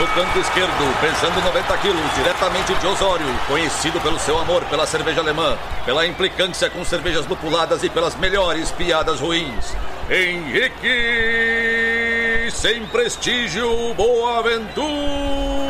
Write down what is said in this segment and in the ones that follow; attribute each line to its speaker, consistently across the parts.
Speaker 1: No canto esquerdo, pesando 90 quilos, diretamente de Osório, conhecido pelo seu amor pela cerveja alemã, pela implicância com cervejas lupuladas e pelas melhores piadas ruins. Henrique, sem prestígio, Boaventura.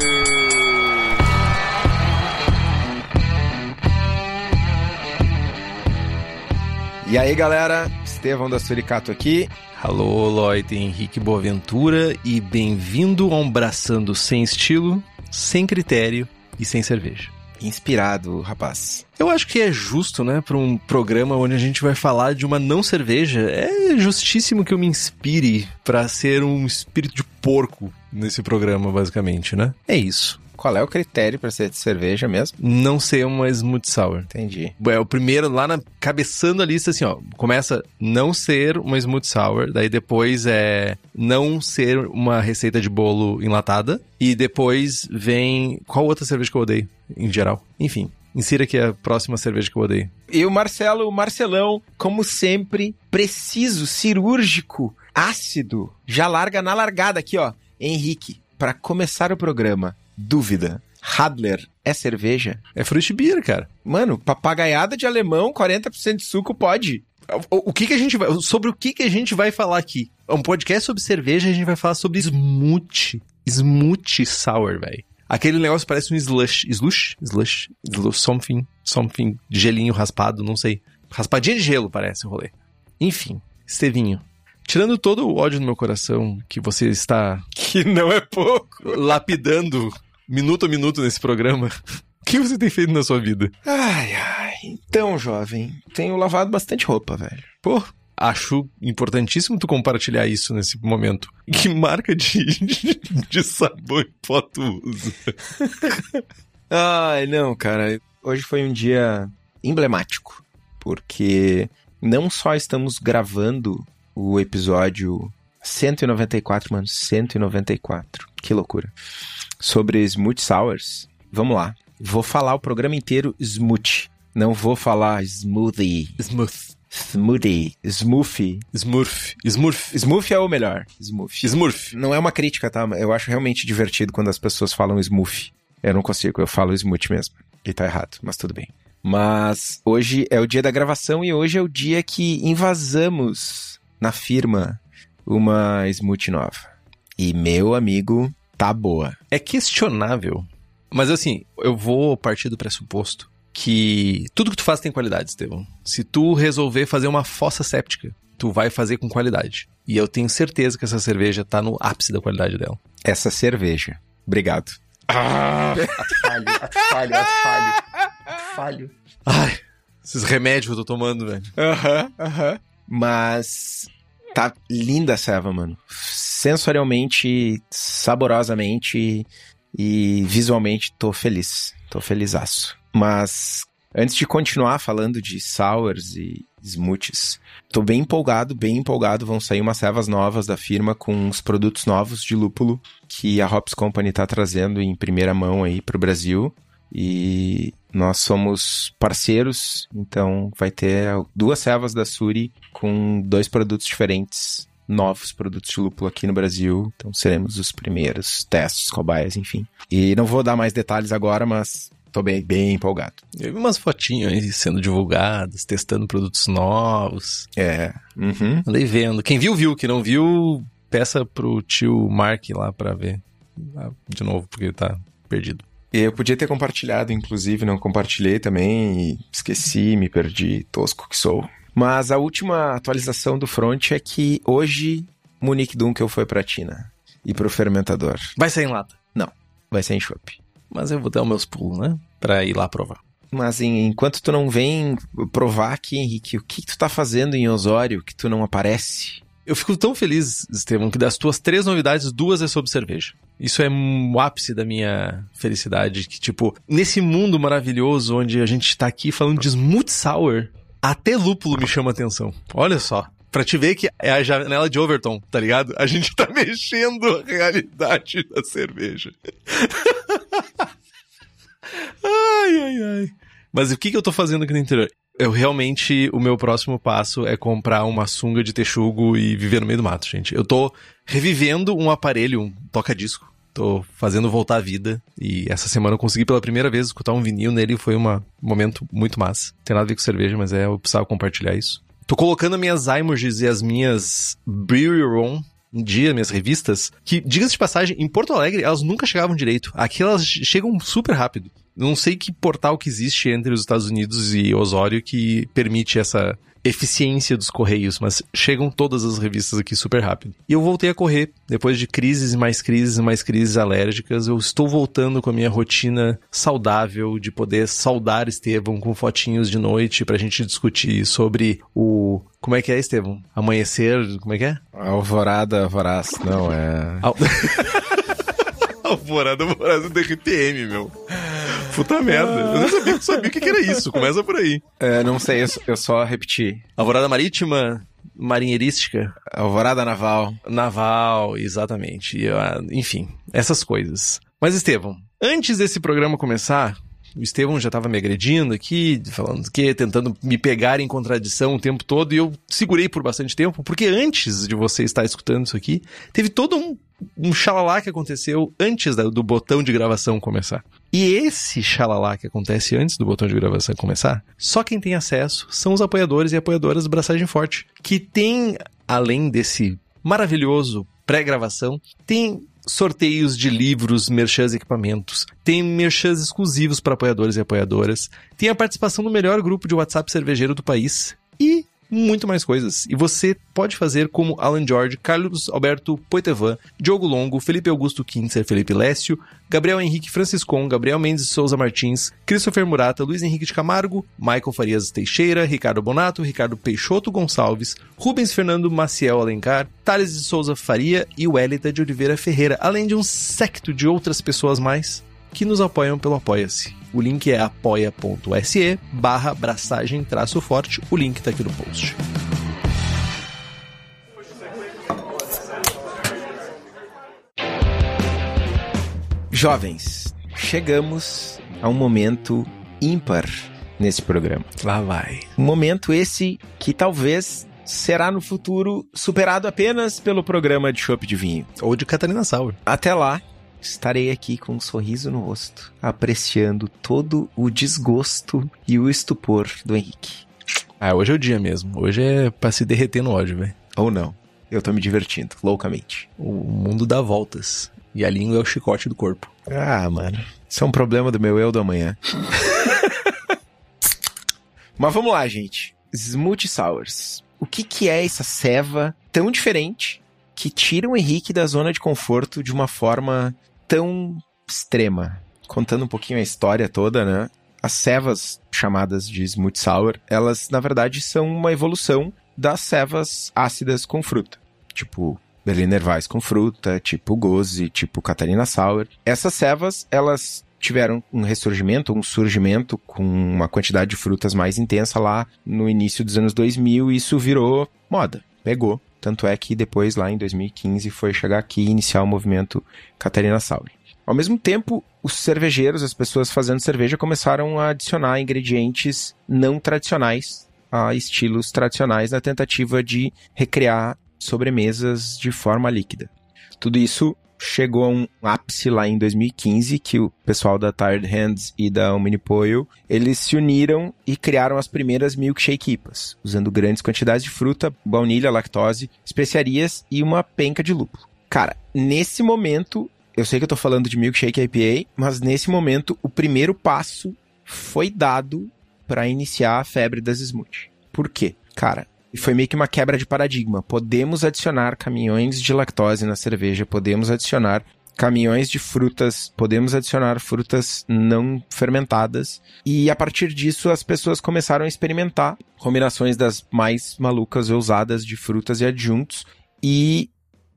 Speaker 2: E aí, galera, Estevão da Suricato aqui.
Speaker 3: Alô, Lloyd Henrique Boaventura e bem-vindo a um Braçando sem estilo, sem critério e sem cerveja.
Speaker 2: Inspirado, rapaz.
Speaker 3: Eu acho que é justo, né, para um programa onde a gente vai falar de uma não cerveja. É justíssimo que eu me inspire para ser um espírito de porco nesse programa, basicamente, né? É isso.
Speaker 2: Qual é o critério para ser de cerveja mesmo?
Speaker 3: Não ser uma smooth sour.
Speaker 2: Entendi.
Speaker 3: É o primeiro lá na cabeçando a lista assim, ó. Começa não ser uma smooth sour, daí depois é não ser uma receita de bolo enlatada e depois vem qual outra cerveja que eu odeio em geral. Enfim, Insira aqui a próxima cerveja que eu odeio.
Speaker 2: E o Marcelo, o Marcelão, como sempre, preciso, cirúrgico, ácido. Já larga na largada aqui, ó. Henrique, para começar o programa, dúvida. Radler é cerveja?
Speaker 3: É fruit beer, cara.
Speaker 2: Mano, papagaiada de alemão, 40% de suco pode.
Speaker 3: O, o que que a gente vai, sobre o que que a gente vai falar aqui? É um podcast sobre cerveja, a gente vai falar sobre smoothie. Smoothie sour, velho. Aquele negócio parece um slush, slush, slush, slush, something, something, gelinho raspado, não sei. Raspadinha de gelo parece o rolê. Enfim, Estevinho, tirando todo o ódio no meu coração que você está
Speaker 2: Que não é pouco.
Speaker 3: lapidando minuto a minuto nesse programa, o que você tem feito na sua vida?
Speaker 2: Ai, ai. Então, jovem, tenho lavado bastante roupa, velho.
Speaker 3: Pô, acho importantíssimo tu compartilhar isso nesse momento. Que marca de, de sabão em pó tu usa?
Speaker 2: Ai, não, cara. Hoje foi um dia emblemático, porque não só estamos gravando o episódio 194, mano, 194. Que loucura. Sobre Smooth Sours. Vamos lá. Vou falar o programa inteiro smooth. Não vou falar smoothie.
Speaker 3: Smooth.
Speaker 2: Smoothie. Smoothie.
Speaker 3: Smurf. Smurf.
Speaker 2: Smoothie é o melhor. Smoothie.
Speaker 3: Smurf.
Speaker 2: Não é uma crítica, tá? Eu acho realmente divertido quando as pessoas falam smoothie. Eu não consigo, eu falo smoothie mesmo. E tá errado, mas tudo bem. Mas hoje é o dia da gravação e hoje é o dia que invasamos na firma uma smoothie nova. E meu amigo, tá boa.
Speaker 3: É questionável. Mas assim, eu vou partir do pressuposto que tudo que tu faz tem qualidade, Estevão. Se tu resolver fazer uma fossa séptica, tu vai fazer com qualidade. E eu tenho certeza que essa cerveja tá no ápice da qualidade dela.
Speaker 2: Essa cerveja. Obrigado.
Speaker 3: falho, falho, falho. Falho. Ai, esses remédios que eu tô tomando, velho.
Speaker 2: Aham, aham. Mas tá linda a ceva, mano. Sensorialmente, saborosamente e visualmente tô feliz. Tô felizaço. Mas antes de continuar falando de sours e smoothies, tô bem empolgado, bem empolgado. Vão sair umas cevas novas da firma com uns produtos novos de lúpulo que a Hops Company tá trazendo em primeira mão aí pro Brasil. E nós somos parceiros, então vai ter duas cevas da Suri com dois produtos diferentes, novos produtos de lúpulo aqui no Brasil. Então seremos os primeiros testes, cobaias, enfim. E não vou dar mais detalhes agora, mas tô bem, bem empolgado.
Speaker 3: Eu vi umas fotinhas aí sendo divulgadas, testando produtos novos.
Speaker 2: É. Uhum.
Speaker 3: Andei vendo. Quem viu, viu. Quem não viu, peça pro tio Mark lá pra ver. Ah, De novo, porque ele tá perdido.
Speaker 2: Eu podia ter compartilhado, inclusive, não compartilhei também e esqueci, me perdi, tosco que sou. Mas a última atualização do front é que hoje Monique Dunkel foi pra Tina e pro fermentador.
Speaker 3: Vai sair em lata.
Speaker 2: Não, vai ser em chopp.
Speaker 3: Mas eu vou dar os meus pulos, né? Pra ir lá provar.
Speaker 2: Mas em- enquanto tu não vem provar aqui, Henrique, o que, que tu tá fazendo em Osório que tu não aparece?
Speaker 3: Eu fico tão feliz, Estevam, que das tuas três novidades, duas é sobre cerveja. Isso é o ápice da minha felicidade. Que, tipo, nesse mundo maravilhoso onde a gente tá aqui falando de smooth sour, até lúpulo me chama atenção. Olha só. Pra te ver que é a janela de Overton, tá ligado? A gente tá mexendo a realidade da cerveja. ai, ai, ai. Mas o que, que eu tô fazendo aqui no interior? Eu realmente, o meu próximo passo é comprar uma sunga de texugo e viver no meio do mato, gente. Eu tô revivendo um aparelho, um toca-disco. Tô fazendo voltar a vida. E essa semana eu consegui pela primeira vez escutar um vinil nele. Foi uma, um momento muito massa. Tem nada a ver com cerveja, mas é, eu precisava compartilhar isso. Tô colocando as minhas images e as minhas Brewery Room em dia, minhas revistas, que, diga-se de passagem, em Porto Alegre elas nunca chegavam direito. Aqui elas chegam super rápido. Não sei que portal que existe entre os Estados Unidos e Osório que permite essa eficiência dos correios, mas chegam todas as revistas aqui super rápido. E eu voltei a correr, depois de crises e mais crises e mais crises alérgicas, eu estou voltando com a minha rotina saudável de poder saudar Estevam com fotinhos de noite pra gente discutir sobre o como é que é, Estevam? Amanhecer, como é que é?
Speaker 2: Alvorada voraz, não, é...
Speaker 3: Al... Alvorada voraz do RTM, meu. Puta merda. Eu não sabia, não sabia o que, que era isso. Começa por aí.
Speaker 2: É, não sei, eu, eu só repeti.
Speaker 3: Alvorada marítima, marinheirística.
Speaker 2: Alvorada naval.
Speaker 3: Naval, exatamente. E, ah, enfim, essas coisas. Mas, Estevão, antes desse programa começar, o Estevão já estava me agredindo aqui, falando que, tentando me pegar em contradição o tempo todo, e eu segurei por bastante tempo, porque antes de você estar escutando isso aqui, teve todo um, um xalalá que aconteceu antes do botão de gravação começar. E esse xalalá que acontece antes do botão de gravação começar, só quem tem acesso são os apoiadores e apoiadoras do Braçagem Forte, que tem, além desse maravilhoso pré-gravação, tem sorteios de livros, merchans e equipamentos, tem merchans exclusivos para apoiadores e apoiadoras, tem a participação no melhor grupo de WhatsApp cervejeiro do país e muito mais coisas. E você pode fazer como Alan George, Carlos Alberto Poitevin, Diogo Longo, Felipe Augusto Kinzer, Felipe Lécio, Gabriel Henrique Franciscon, Gabriel Mendes Souza Martins, Christopher Murata, Luiz Henrique de Camargo, Michael Farias Teixeira, Ricardo Bonato, Ricardo Peixoto Gonçalves, Rubens Fernando Maciel Alencar, Thales de Souza Faria e Welita de Oliveira Ferreira, além de um secto de outras pessoas mais que nos apoiam pelo Apoia-se. O link é apoia.se barra braçagem traço forte. O link tá aqui no post.
Speaker 2: Jovens, chegamos a um momento ímpar nesse programa.
Speaker 3: Lá vai.
Speaker 2: Um momento esse que talvez será no futuro superado apenas pelo programa de chopp de vinho.
Speaker 3: Ou de Catarina Sauer.
Speaker 2: Até lá, estarei aqui com um sorriso no rosto, apreciando todo o desgosto e o estupor do Henrique.
Speaker 3: Ah, hoje é o dia mesmo. Hoje é pra se derreter no ódio, velho.
Speaker 2: Ou não. Eu tô me divertindo, loucamente.
Speaker 3: O mundo dá voltas. E a língua é o chicote do corpo.
Speaker 2: Ah, mano. Isso é um problema do meu eu do amanhã. Mas vamos lá, gente. Smooth Sours. O que, que é essa ceva tão diferente que tira o Henrique da zona de conforto de uma forma tão extrema? Contando um pouquinho a história toda, né? As cevas chamadas de Smooth Sour, elas na verdade são uma evolução das cevas ácidas com fruta. Tipo Berliner Weiss com fruta, tipo Goze, tipo Catarina Sauer. Essas cevas, elas tiveram um ressurgimento, um surgimento com uma quantidade de frutas mais intensa lá no início dos anos 2000 e isso virou moda, pegou. Tanto é que depois, lá em 2015, foi chegar aqui e iniciar o movimento Catarina Sauer. Ao mesmo tempo, os cervejeiros, as pessoas fazendo cerveja, começaram a adicionar ingredientes não tradicionais a estilos tradicionais na tentativa de recriar sobremesas de forma líquida. Tudo isso chegou a um ápice lá em 2015, que o pessoal da Tired Hands e da Omnipoil, eles se uniram e criaram as primeiras milkshake IPAs, usando grandes quantidades de fruta, baunilha, lactose, especiarias e uma penca de lúpulo. Cara, nesse momento, eu sei que eu tô falando de milkshake IPA, mas nesse momento o primeiro passo foi dado para iniciar a febre das smoothie. Por quê? Cara, e foi meio que uma quebra de paradigma. Podemos adicionar caminhões de lactose na cerveja, podemos adicionar caminhões de frutas, podemos adicionar frutas não fermentadas. E a partir disso, as pessoas começaram a experimentar combinações das mais malucas e ousadas de frutas e adjuntos. E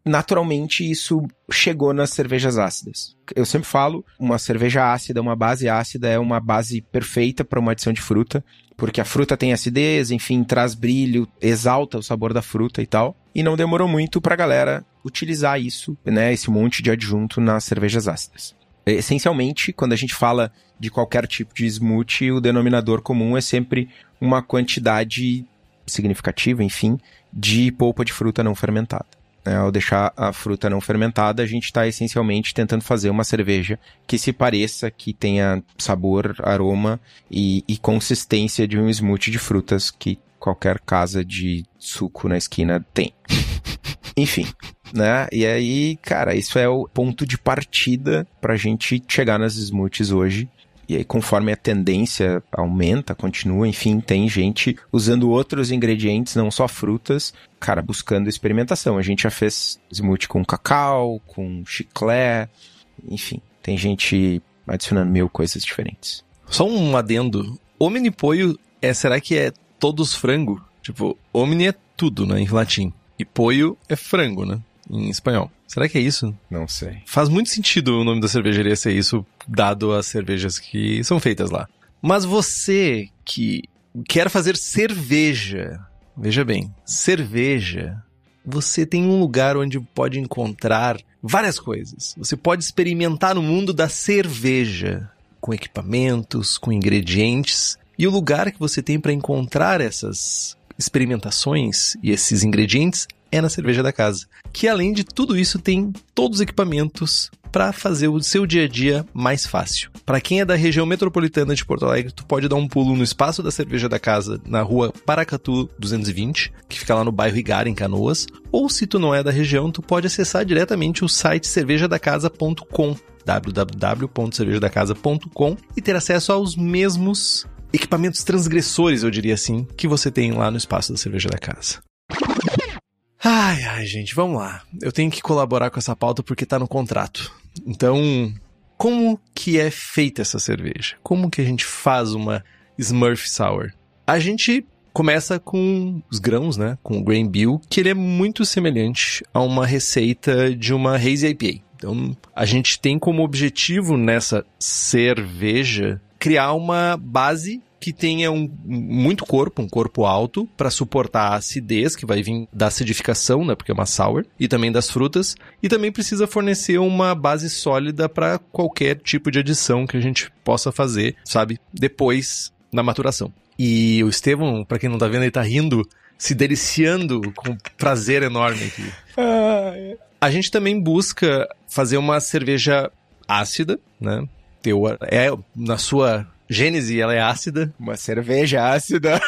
Speaker 2: naturalmente isso chegou nas cervejas ácidas. Eu sempre falo, uma cerveja ácida, uma base ácida é uma base perfeita para uma adição de fruta, porque a fruta tem acidez, enfim, traz brilho, exalta o sabor da fruta e tal. E não demorou muito para a galera utilizar isso, né, esse monte de adjunto nas cervejas ácidas. Essencialmente, quando a gente fala de qualquer tipo de smoothie, o denominador comum é sempre uma quantidade significativa, enfim, de polpa de fruta não fermentada. É, ao deixar a fruta não fermentada, a gente está essencialmente tentando fazer uma cerveja que se pareça, que tenha sabor, aroma e, e consistência de um smoothie de frutas que qualquer casa de suco na esquina tem. Enfim, né? E aí, cara, isso é o ponto de partida para a gente chegar nas smoothies hoje e aí, conforme a tendência aumenta, continua, enfim, tem gente usando outros ingredientes, não só frutas, cara, buscando experimentação. A gente já fez smoothie com cacau, com chiclé, enfim, tem gente adicionando mil coisas diferentes.
Speaker 3: Só um adendo. Omni poio é, será que é todos frango? Tipo, omni é tudo, né, em latim. E poio é frango, né, em espanhol. Será que é isso?
Speaker 2: Não sei.
Speaker 3: Faz muito sentido o nome da cervejaria ser isso, dado as cervejas que são feitas lá. Mas você que quer fazer cerveja, veja bem, cerveja, você tem um lugar onde pode encontrar várias coisas. Você pode experimentar no mundo da cerveja, com equipamentos, com ingredientes. E o lugar que você tem para encontrar essas experimentações e esses ingredientes é na cerveja da casa. Que além de tudo isso tem todos os equipamentos para fazer o seu dia a dia mais fácil. Para quem é da região metropolitana de Porto Alegre, tu pode dar um pulo no espaço da cerveja da casa, na rua Paracatu 220, que fica lá no bairro Igara, em Canoas. Ou se tu não é da região, tu pode acessar diretamente o site cervejadacasa.com www.cervejadacasa.com e ter acesso aos mesmos equipamentos transgressores, eu diria assim, que você tem lá no espaço da cerveja da casa. Ai, ai, gente, vamos lá. Eu tenho que colaborar com essa pauta porque tá no contrato. Então, como que é feita essa cerveja? Como que a gente faz uma Smurf Sour? A gente começa com os grãos, né? Com o grain bill, que ele é muito semelhante a uma receita de uma hazy IPA. Então, a gente tem como objetivo nessa cerveja criar uma base que tenha um, muito corpo, um corpo alto, para suportar a acidez que vai vir da acidificação, né? Porque é uma sour, e também das frutas. E também precisa fornecer uma base sólida para qualquer tipo de adição que a gente possa fazer, sabe? Depois na maturação. E o Estevão, para quem não tá vendo, ele tá rindo, se deliciando com prazer enorme aqui. A gente também busca fazer uma cerveja ácida, né? É na sua Gênese, ela é ácida.
Speaker 2: Uma cerveja ácida.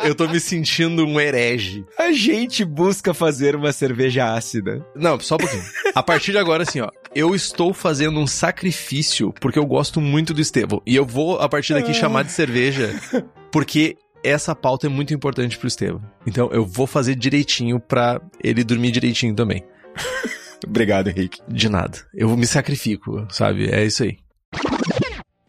Speaker 3: Eu tô me sentindo um herege.
Speaker 2: A gente busca fazer uma cerveja ácida.
Speaker 3: Não, só um pouquinho. A partir de agora, assim, ó. Eu estou fazendo um sacrifício porque eu gosto muito do Estevão. E eu vou, a partir daqui, chamar de cerveja porque essa pauta é muito importante pro Estevão. Então eu vou fazer direitinho pra ele dormir direitinho também.
Speaker 2: Obrigado, Henrique.
Speaker 3: De nada. Eu me sacrifico, sabe? É isso aí.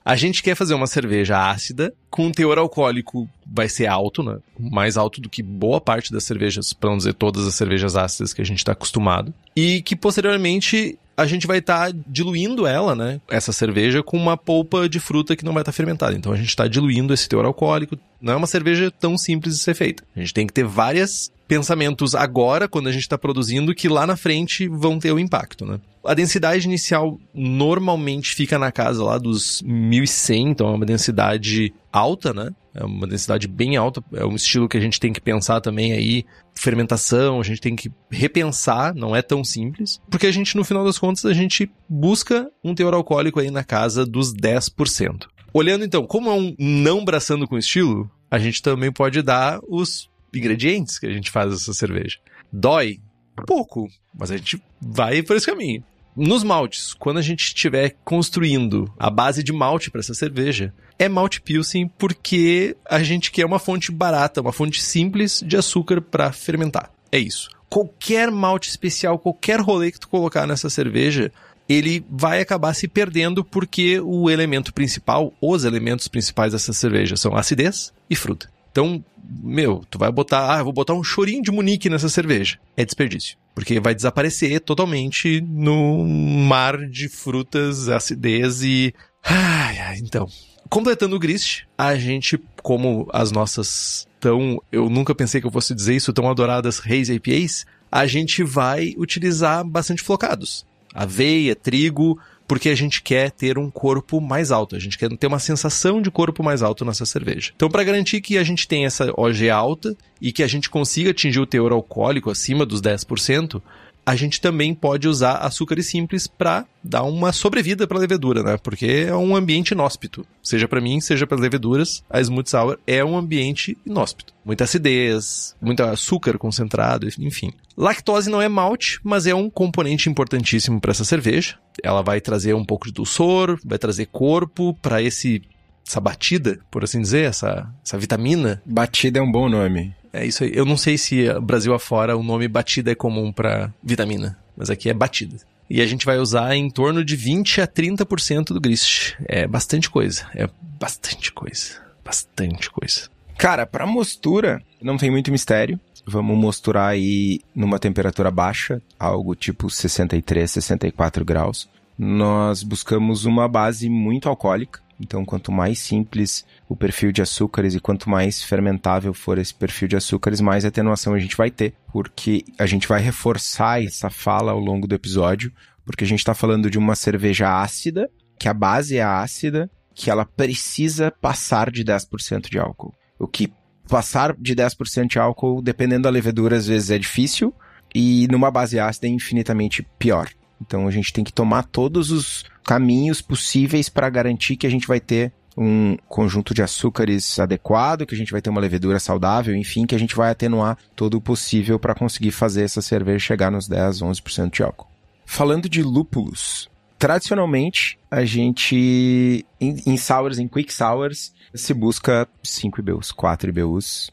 Speaker 3: A gente quer fazer uma cerveja ácida, com um teor alcoólico vai ser alto, né? Mais alto do que boa parte das cervejas, para não dizer todas as cervejas ácidas que a gente está acostumado. E que posteriormente a gente vai estar tá diluindo ela, né? Essa cerveja com uma polpa de fruta que não vai estar tá fermentada. Então a gente está diluindo esse teor alcoólico. Não é uma cerveja tão simples de ser feita. A gente tem que ter várias pensamentos agora, quando a gente está produzindo, que lá na frente vão ter o impacto, né? A densidade inicial normalmente fica na casa lá dos 1100, então é uma densidade alta, né? É uma densidade bem alta, é um estilo que a gente tem que pensar também aí, fermentação, a gente tem que repensar, não é tão simples, porque a gente, no final das contas, a gente busca um teor alcoólico aí na casa dos 10%. Olhando então, como é um não braçando com estilo, a gente também pode dar os ingredientes que a gente faz essa cerveja. Dói pouco, mas a gente vai por esse caminho. Nos maltes, quando a gente estiver construindo a base de malte para essa cerveja, é malte pilsen porque a gente quer uma fonte barata, uma fonte simples de açúcar para fermentar. É isso. qualquer malte especial, qualquer rolê que tu colocar nessa cerveja, ele vai acabar se perdendo porque o elemento principal, os elementos principais dessa cerveja são acidez e fruta. Então, meu, tu vai botar, ah, vou botar um chorinho de Munique nessa cerveja. É desperdício. Porque vai desaparecer totalmente no mar de frutas, acidez e. Ai, ai, então. Completando o grist, a gente, como as nossas tão. Eu nunca pensei que eu fosse dizer isso, tão adoradas Reis APAs, a gente vai utilizar bastante flocados. Aveia, trigo, porque a gente quer ter um corpo mais alto, a gente quer ter uma sensação de corpo mais alto nessa cerveja. Então, para garantir que a gente tenha essa OG alta e que a gente consiga atingir o teor alcoólico acima dos 10%, a gente também pode usar açúcares simples para dar uma sobrevida para a levedura, né? Porque é um ambiente inóspito. Seja para mim, seja para leveduras, a Smooth Sour é um ambiente inóspito. Muita acidez, muito açúcar concentrado, enfim. Lactose não é malte, mas é um componente importantíssimo para essa cerveja. Ela vai trazer um pouco de dulçor, vai trazer corpo para esse essa batida, por assim dizer, essa, essa vitamina.
Speaker 2: Batida é um bom nome.
Speaker 3: É isso aí. Eu não sei se Brasil afora o nome batida é comum para vitamina, mas aqui é batida. E a gente vai usar em torno de 20 a 30% do grist. É bastante coisa. É bastante coisa. Bastante coisa.
Speaker 2: Cara, para mostura, não tem muito mistério. Vamos mosturar aí numa temperatura baixa, algo tipo 63, 64 graus. Nós buscamos uma base muito alcoólica, então, quanto mais simples o perfil de açúcares e quanto mais fermentável for esse perfil de açúcares, mais atenuação a gente vai ter, porque a gente vai reforçar essa fala ao longo do episódio, porque a gente está falando de uma cerveja ácida, que a base é ácida, que ela precisa passar de 10% de álcool. O que passar de 10% de álcool, dependendo da levedura, às vezes é difícil, e numa base ácida é infinitamente pior. Então a gente tem que tomar todos os caminhos possíveis para garantir que a gente vai ter um conjunto de açúcares adequado, que a gente vai ter uma levedura saudável, enfim, que a gente vai atenuar todo o possível para conseguir fazer essa cerveja chegar nos 10, 11% de álcool. Falando de lúpulos, tradicionalmente a gente em, em sours, em quick sours, se busca 5 IBUs, 4 IBUs,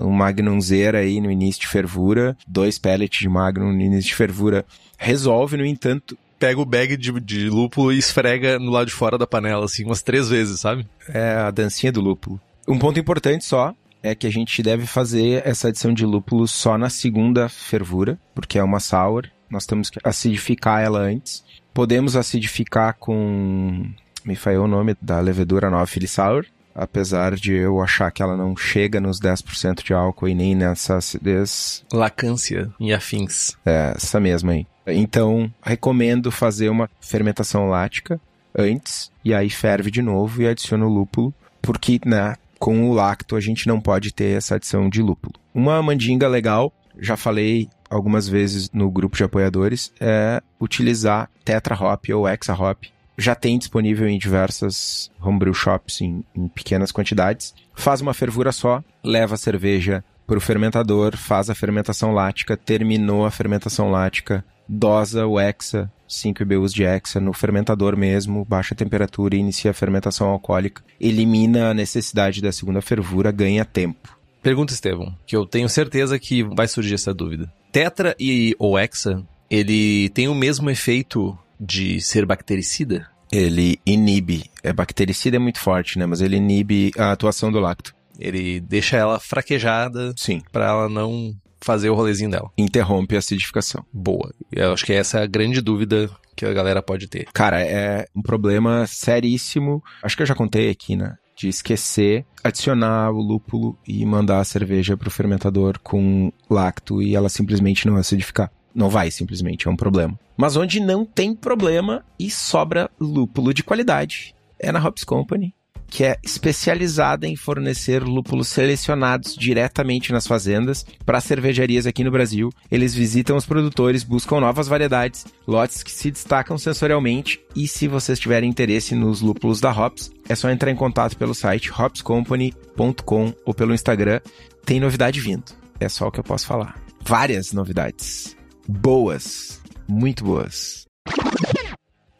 Speaker 2: um Magnum Zero aí no início de fervura, dois pellets de Magnum no início de fervura resolve, no entanto,
Speaker 3: pega o bag de, de lúpulo e esfrega no lado de fora da panela, assim, umas três vezes, sabe?
Speaker 2: É a dancinha do lúpulo. Um ponto importante só é que a gente deve fazer essa adição de lúpulo só na segunda fervura, porque é uma sour. Nós temos que acidificar ela antes. Podemos acidificar com. Me falhou o nome da levedura nova Philly Sour. Apesar de eu achar que ela não chega nos 10% de álcool e nem nessa acidez.
Speaker 3: Lacância e afins.
Speaker 2: É, essa mesma aí. Então, recomendo fazer uma fermentação lática antes e aí ferve de novo e adiciona o lúpulo, porque né, com o lacto a gente não pode ter essa adição de lúpulo. Uma mandinga legal, já falei algumas vezes no grupo de apoiadores, é utilizar tetra hop ou hexa hop. Já tem disponível em diversas homebrew shops em, em pequenas quantidades. Faz uma fervura só, leva a cerveja para o fermentador, faz a fermentação lática, terminou a fermentação lática, dosa o hexa, 5 IBUs de hexa no fermentador mesmo, baixa temperatura e inicia a fermentação alcoólica, elimina a necessidade da segunda fervura, ganha tempo.
Speaker 3: Pergunta, Estevão, que eu tenho certeza que vai surgir essa dúvida. Tetra e ou hexa, ele tem o mesmo efeito de ser bactericida?
Speaker 2: Ele inibe, é bactericida é muito forte, né, mas ele inibe a atuação do lacto.
Speaker 3: Ele deixa ela fraquejada,
Speaker 2: sim,
Speaker 3: para ela não fazer o rolezinho dela.
Speaker 2: Interrompe a acidificação.
Speaker 3: Boa. Eu acho que essa é a grande dúvida que a galera pode ter.
Speaker 2: Cara, é um problema seríssimo. Acho que eu já contei aqui, né? De esquecer, adicionar o lúpulo e mandar a cerveja pro fermentador com lacto e ela simplesmente não acidificar. Não vai, simplesmente, é um problema. Mas onde não tem problema e sobra lúpulo de qualidade é na Hops Company que é especializada em fornecer lúpulos selecionados diretamente nas fazendas para cervejarias aqui no Brasil. Eles visitam os produtores, buscam novas variedades, lotes que se destacam sensorialmente e se vocês tiverem interesse nos lúpulos da Hops, é só entrar em contato pelo site hopscompany.com ou pelo Instagram. Tem novidade vindo. É só o que eu posso falar. Várias novidades boas. Muito boas.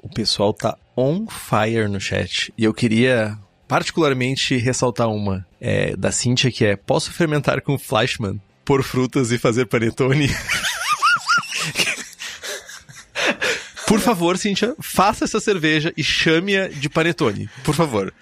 Speaker 3: O pessoal tá on fire no chat. E eu queria particularmente ressaltar uma é, da Cintia que é: posso fermentar com Flashman por frutas e fazer panetone? Por favor, Cintia, faça essa cerveja e chame-a de panetone. Por favor.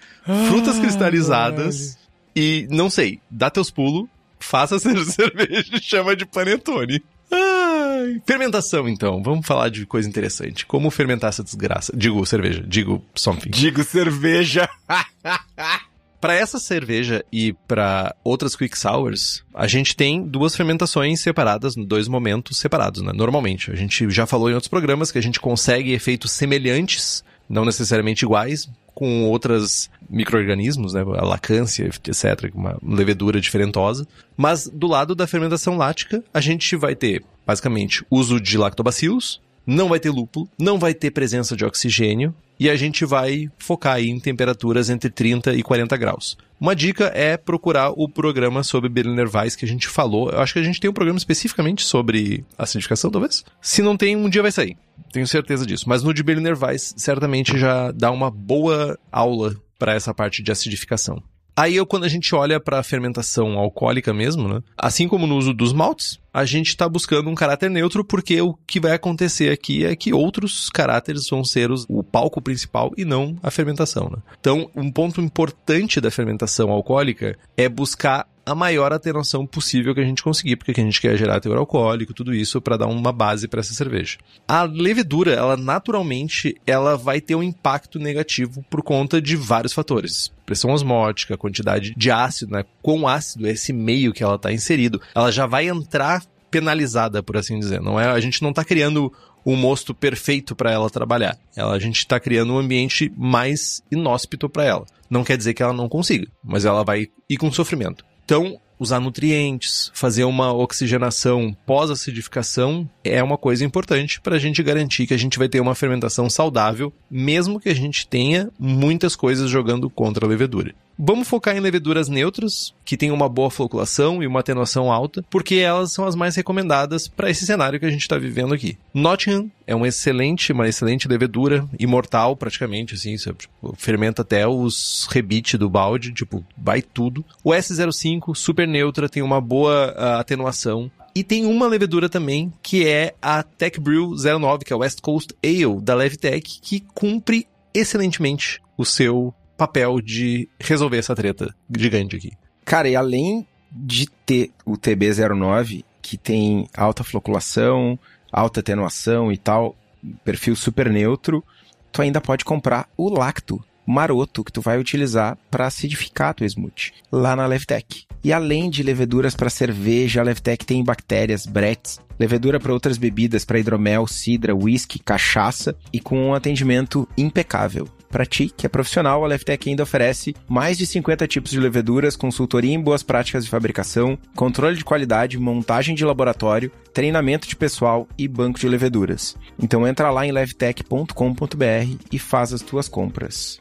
Speaker 3: Frutas ah, cristalizadas e, não sei, dá teus pulos, faça essa cerveja e chama de panetone. Ah. Ai. Fermentação, então. Vamos falar de coisa interessante. Como fermentar essa desgraça? Digo cerveja, digo something.
Speaker 2: Digo cerveja.
Speaker 3: Para essa cerveja e para outras quick sours, a gente tem duas fermentações separadas, dois momentos separados, né? Normalmente. A gente já falou em outros programas que a gente consegue efeitos semelhantes, não necessariamente iguais, com outros micro-organismos, né? A lacância, etc., uma levedura diferentosa. Mas do lado da fermentação lática, a gente vai ter, basicamente, uso de lactobacilos, não vai ter lúpulo, não vai ter presença de oxigênio, e a gente vai focar em temperaturas entre 30 e 40 graus. Uma dica é procurar o programa sobre Berliner Weiss que a gente falou. Eu acho que a gente tem um programa especificamente sobre acidificação, talvez. Se não tem, um dia vai sair. Tenho certeza disso. Mas no de Berliner Weiss, certamente já dá uma boa aula para essa parte de acidificação. Aí, eu, quando a gente olha para a fermentação alcoólica mesmo, né? Assim como no uso dos maltes, a gente está buscando um caráter neutro, porque o que vai acontecer aqui é que outros caráteres vão ser os, o palco principal e não a fermentação. Né? Então, um ponto importante da fermentação alcoólica é buscar a maior atenuação possível que a gente conseguir, porque a gente quer gerar teor alcoólico, tudo isso para dar uma base para essa cerveja. A levedura, ela naturalmente, ela vai ter um impacto negativo por conta de vários fatores. Pressão osmótica, quantidade de ácido, né? Quão ácido é esse meio que ela está inserido. Ela já vai entrar penalizada, por assim dizer. Não é, a gente não está criando o mosto perfeito para ela trabalhar. Ela, a gente está criando um ambiente mais inóspito para ela. Não quer dizer que ela não consiga, mas ela vai ir com sofrimento. Então, usar nutrientes, fazer uma oxigenação pós-acidificação é uma coisa importante para a gente garantir que a gente vai ter uma fermentação saudável, mesmo que a gente tenha muitas coisas jogando contra a levedura. Vamos focar em leveduras neutras, que têm uma boa floculação e uma atenuação alta, porque elas são as mais recomendadas para esse cenário que a gente está vivendo aqui. Nottingham é um excelente, uma excelente levedura, imortal praticamente, assim, você, tipo, fermenta até os rebite do balde, tipo, vai tudo. O S05, super neutra, tem uma boa uh, atenuação. E tem uma levedura também, que é a Tech Brew 09, que é a West Coast Ale da Levtech, que cumpre excelentemente o seu papel de resolver essa treta gigante aqui.
Speaker 2: Cara, e além de ter o TB09, que tem alta floculação, alta atenuação e tal, perfil super neutro, tu ainda pode comprar o lacto maroto que tu vai utilizar para acidificar tua smoothie lá na Levtech. E além de leveduras para cerveja, a Levtech tem bactérias, bretes, levedura para outras bebidas, para hidromel, cidra, whisky, cachaça e com um atendimento impecável. Para ti, que é profissional, a Leftec ainda oferece mais de 50 tipos de leveduras, consultoria em boas práticas de fabricação, controle de qualidade, montagem de laboratório, treinamento de pessoal e banco de leveduras. Então entra lá em levtech.com.br e faz as tuas compras.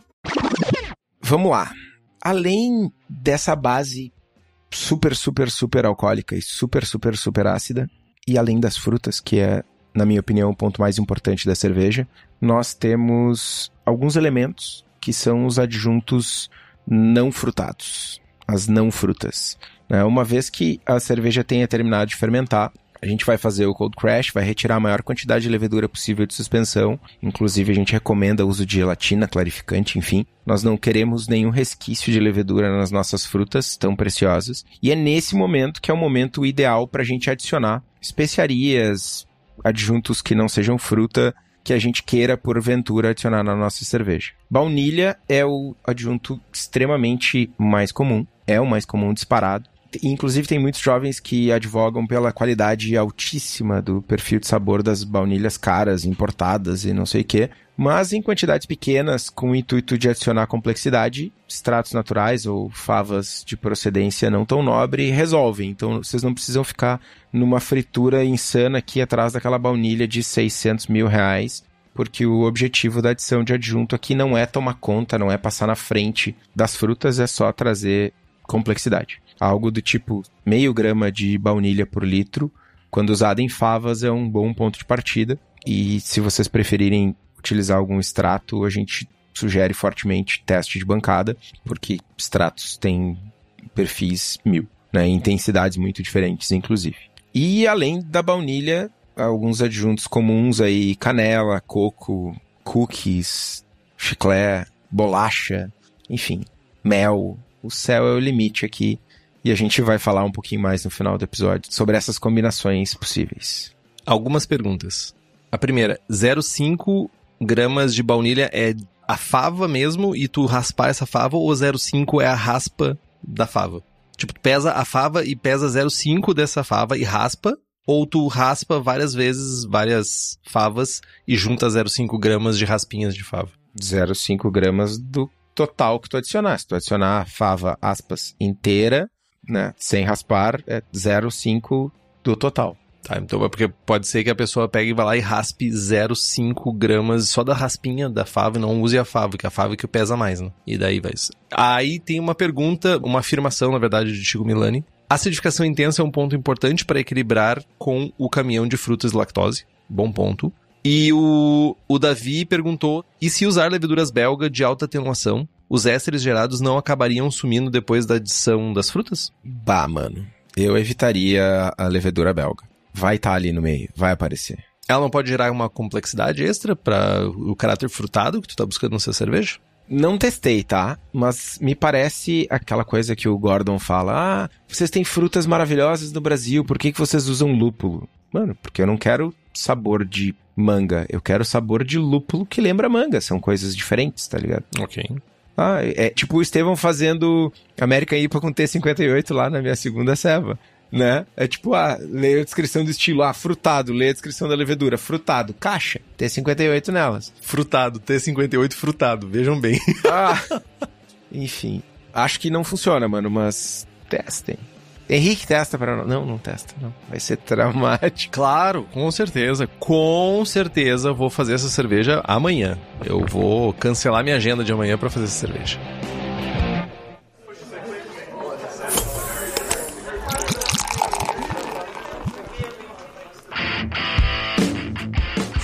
Speaker 2: Vamos lá. Além dessa base super, super, super alcoólica e super, super, super ácida, e além das frutas, que é, na minha opinião, o ponto mais importante da cerveja, nós temos alguns elementos que são os adjuntos não frutados, as não frutas. Né? Uma vez que a cerveja tenha terminado de fermentar, a gente vai fazer o cold crash, vai retirar a maior quantidade de levedura possível de suspensão. Inclusive, a gente recomenda o uso de gelatina, clarificante, enfim. Nós não queremos nenhum resquício de levedura nas nossas frutas tão preciosas. E é nesse momento que é o momento ideal para a gente adicionar especiarias, adjuntos que não sejam fruta, que a gente queira, porventura, adicionar na nossa cerveja. Baunilha é o adjunto extremamente mais comum, é o mais comum disparado. Inclusive, tem muitos jovens que advogam pela qualidade altíssima do perfil de sabor das baunilhas caras, importadas e não sei o quê. Mas em quantidades pequenas, com o intuito de adicionar complexidade, extratos naturais ou favas de procedência não tão nobre resolvem. Então, vocês não precisam ficar numa fritura insana aqui atrás daquela baunilha de 600 mil reais porque o objetivo da adição de adjunto aqui não é tomar conta, não é passar na frente das frutas, é só trazer complexidade. Algo do tipo meio grama de baunilha por litro, quando usado em favas, é um bom ponto de partida. E se vocês preferirem utilizar algum extrato, a gente sugere fortemente teste de bancada, porque extratos têm perfis mil, né? Intensidades muito diferentes, inclusive. E além da baunilha, alguns adjuntos comuns aí, canela, coco, cookies, chiclé, bolacha, enfim, mel. O céu é o limite aqui. E a gente vai falar um pouquinho mais no final do episódio sobre essas combinações possíveis.
Speaker 3: Algumas perguntas. A primeira, 0,5 gramas de baunilha é a fava mesmo e tu raspar essa fava ou 0,5 é a raspa da fava? Tipo, tu pesa a fava e pesa 0,5 dessa fava e raspa, ou tu raspa várias vezes várias favas e junta 0,5 gramas de raspinhas de fava?
Speaker 2: 0,5 gramas do total que tu adicionar. Se tu adicionar a fava, aspas, inteira, né, sem raspar, é 0,5 do total.
Speaker 3: Tá, então é porque pode ser que a pessoa pegue e vá lá e raspe 0,5 gramas só da raspinha da fava e não use a fava, que é a fava que pesa mais, né? E daí vai. Aí tem uma pergunta, uma afirmação, na verdade, de Chico Milani. Acidificação intensa é um ponto importante para equilibrar com o caminhão de frutas e lactose. Bom ponto. E o, o Davi perguntou: e se usar leveduras belga de alta atenuação, os ésteres gerados não acabariam sumindo depois da adição das frutas?
Speaker 2: Bah, mano. Eu evitaria a levedura belga vai estar tá ali no meio, vai aparecer.
Speaker 3: Ela não pode gerar uma complexidade extra para o caráter frutado que tu tá buscando no seu cerveja?
Speaker 2: Não testei, tá? Mas me parece aquela coisa que o Gordon fala: ah, vocês têm frutas maravilhosas no Brasil, por que, que vocês usam lúpulo? Mano, porque eu não quero sabor de manga, eu quero sabor de lúpulo que lembra manga, são coisas diferentes, tá ligado?
Speaker 3: Ok.
Speaker 2: Ah, é tipo o Estevão fazendo American IPA com T58 lá na minha segunda ceva né? É tipo, ah, leia a descrição do estilo, ah, frutado, leia a descrição da levedura, frutado, caixa, T58 nelas.
Speaker 3: Frutado, T58 frutado, vejam bem.
Speaker 2: Ah, enfim, acho que não funciona, mano, mas testem. Henrique testa para não. Não, não testa, não. Vai ser traumático.
Speaker 3: Claro, com certeza. Com certeza vou fazer essa cerveja amanhã. Eu vou cancelar minha agenda de amanhã para fazer essa cerveja.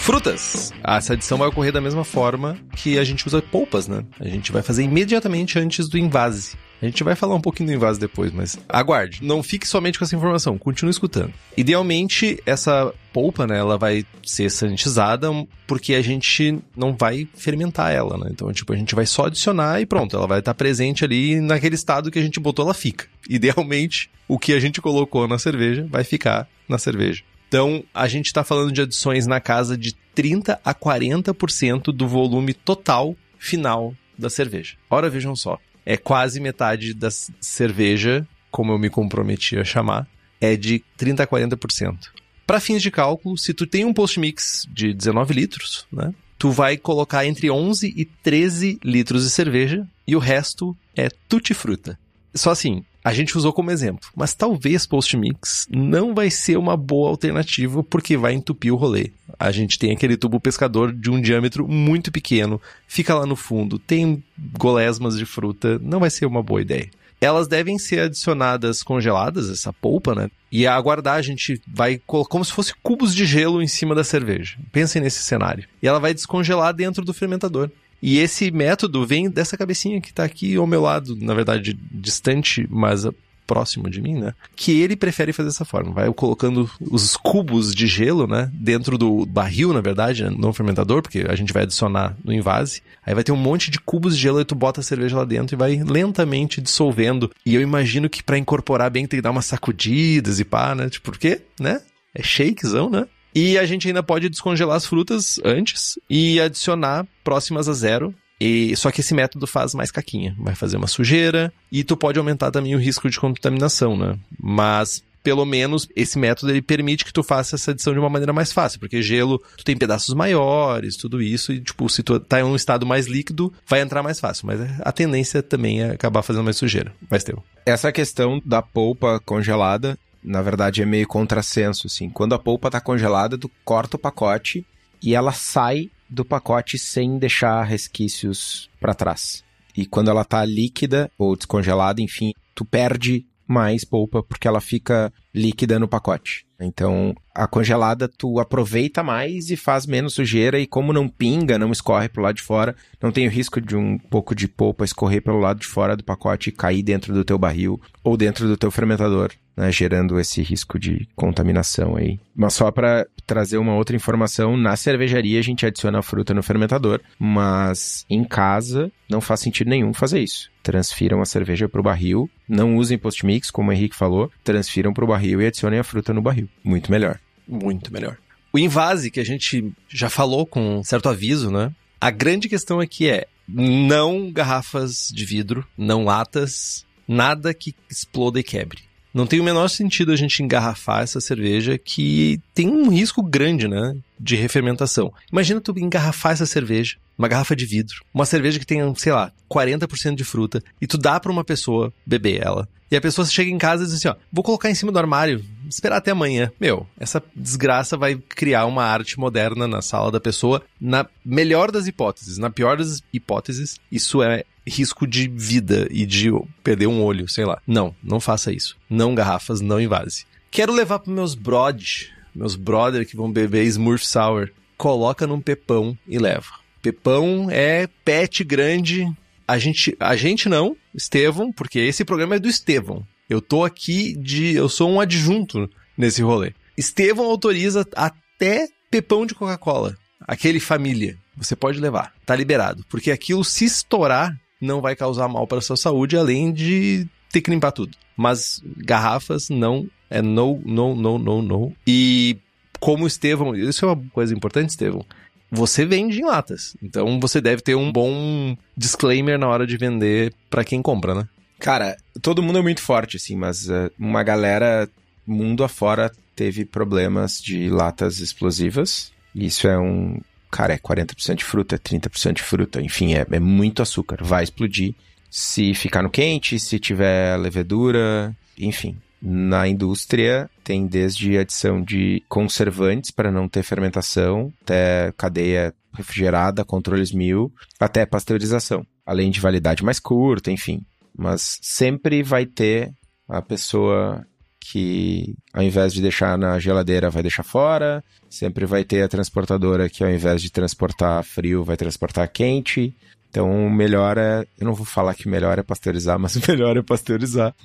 Speaker 3: Frutas. Essa adição vai ocorrer da mesma forma que a gente usa polpas, né? A gente vai fazer imediatamente antes do invase. A gente vai falar um pouquinho do invase depois, mas aguarde. Não fique somente com essa informação, continue escutando. Idealmente, essa polpa, né, ela vai ser sanitizada porque a gente não vai fermentar ela, né? Então, tipo, a gente vai só adicionar e pronto, ela vai estar presente ali naquele estado que a gente botou, ela fica. Idealmente, o que a gente colocou na cerveja vai ficar na cerveja. Então, a gente está falando de adições na casa de 30 a 40% do volume total final da cerveja. Ora, vejam só, é quase metade da cerveja, como eu me comprometi a chamar, é de 30 a 40%. Para fins de cálculo, se tu tem um post-mix de 19 litros, né, tu vai colocar entre 11 e 13 litros de cerveja e o resto é tutti-fruta. Só assim, a gente usou como exemplo, mas talvez post-mix não vai ser uma boa alternativa porque vai entupir o rolê. A gente tem aquele tubo pescador de um diâmetro muito pequeno, fica lá no fundo, tem golesmas de fruta, não vai ser uma boa ideia. Elas devem ser adicionadas congeladas, essa polpa, né? E aguardar, a gente vai colocar como se fosse cubos de gelo em cima da cerveja. Pensem nesse cenário. E ela vai descongelar dentro do fermentador. E esse método vem dessa cabecinha que está aqui ao meu lado, na verdade, distante, mas próximo de mim, né? Que ele prefere fazer dessa forma. Vai colocando os cubos de gelo, né? Dentro do barril, na verdade, né? no fermentador, porque a gente vai adicionar no invase. Aí vai ter um monte de cubos de gelo e tu bota a cerveja lá dentro e vai lentamente dissolvendo. E eu imagino que para incorporar bem tem que dar umas sacudidas e pá, né? Tipo, por quê? Né? É shakezão, né? E a gente ainda pode descongelar as frutas antes e adicionar próximas a zero. E, só que esse método faz mais caquinha, vai fazer uma sujeira e tu pode aumentar também o risco de contaminação, né? Mas pelo menos esse método ele permite que tu faça essa adição de uma maneira mais fácil, porque gelo, tu tem pedaços maiores, tudo isso, e tipo, se tu tá em um estado mais líquido, vai entrar mais fácil, mas a tendência também é acabar fazendo mais sujeira. Mas teu.
Speaker 2: Essa questão da polpa congelada, na verdade é meio contrassenso, assim. Quando a polpa tá congelada, tu corta o pacote e ela sai do pacote sem deixar resquícios para trás. E quando ela tá líquida ou descongelada, enfim, tu perde mais polpa porque ela fica líquida no pacote. Então, a congelada tu aproveita mais e faz menos sujeira e como não pinga, não escorre pro lado de fora, não tem o risco de um pouco de polpa escorrer pelo lado de fora do pacote e cair dentro do teu barril ou dentro do teu fermentador, né, gerando esse risco de contaminação aí. Mas só para trazer uma outra informação, na cervejaria a gente adiciona a fruta no fermentador, mas em casa não faz sentido nenhum fazer isso. Transfiram a cerveja pro barril, não usem post-mix, como o Henrique falou, transfiram pro barril e adicionem a fruta no barril. Muito melhor.
Speaker 3: Muito melhor. O invase, que a gente já falou com certo aviso, né? A grande questão aqui é não garrafas de vidro, não latas, nada que exploda e quebre. Não tem o menor sentido a gente engarrafar essa cerveja que tem um risco grande, né? De refermentação. Imagina tu engarrafar essa cerveja, uma garrafa de vidro, uma cerveja que tem, sei lá, 40% de fruta, e tu dá pra uma pessoa beber ela. E a pessoa chega em casa e diz assim, ó, vou colocar em cima do armário, esperar até amanhã. Meu, essa desgraça vai criar uma arte moderna na sala da pessoa, na melhor das hipóteses. Na pior das hipóteses, isso é risco de vida e de perder um olho, sei lá. Não, não faça isso. Não garrafas, não invase. Quero levar para meus brod, meus brother que vão beber Smurf Sour. Coloca num pepão e leva. Pepão é pet grande. A gente, a gente não, Estevão, porque esse programa é do Estevão. Eu tô aqui de. Eu sou um adjunto nesse rolê. Estevão autoriza até pepão de Coca-Cola. Aquele família. Você pode levar. Tá liberado. Porque aquilo, se estourar, não vai causar mal para sua saúde, além de ter que limpar tudo. Mas garrafas não. É no, no, no, no, no. E como o Estevão. Isso é uma coisa importante, Estevão você vende em latas. Então você deve ter um bom disclaimer na hora de vender para quem compra, né?
Speaker 2: Cara, todo mundo é muito forte, assim, mas uh, uma galera mundo afora teve problemas de latas explosivas. Isso é um. Cara, é 40% de fruta, é 30% de fruta, enfim, é, é muito açúcar. Vai explodir se ficar no quente, se tiver levedura, enfim. Na indústria, tem desde adição de conservantes para não ter fermentação, até cadeia refrigerada, controles mil, até pasteurização. Além de validade mais curta, enfim. Mas sempre vai ter a pessoa que, ao invés de deixar na geladeira, vai deixar fora. Sempre vai ter a transportadora que, ao invés de transportar frio, vai transportar quente. Então, o melhor é. Eu não vou falar que o melhor é pasteurizar, mas o melhor é pasteurizar.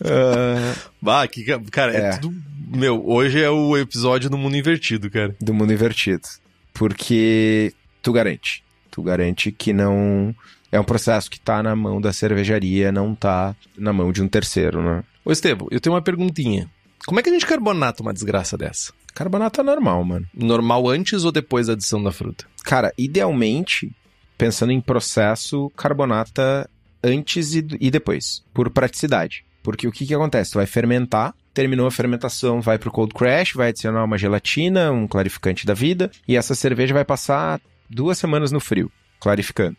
Speaker 3: Uh... Bah, que, cara, é. é tudo. Meu, hoje é o episódio do mundo invertido, cara.
Speaker 2: Do mundo invertido. Porque tu garante. Tu garante que não. É um processo que tá na mão da cervejaria, não tá na mão de um terceiro, né?
Speaker 3: Ô, Estevam, eu tenho uma perguntinha. Como é que a gente carbonata uma desgraça dessa?
Speaker 2: Carbonata normal, mano.
Speaker 3: Normal antes ou depois da adição da fruta?
Speaker 2: Cara, idealmente, pensando em processo, carbonata antes e, e depois, por praticidade. Porque o que, que acontece? Tu vai fermentar, terminou a fermentação, vai pro cold crash, vai adicionar uma gelatina, um clarificante da vida, e essa cerveja vai passar duas semanas no frio, clarificando.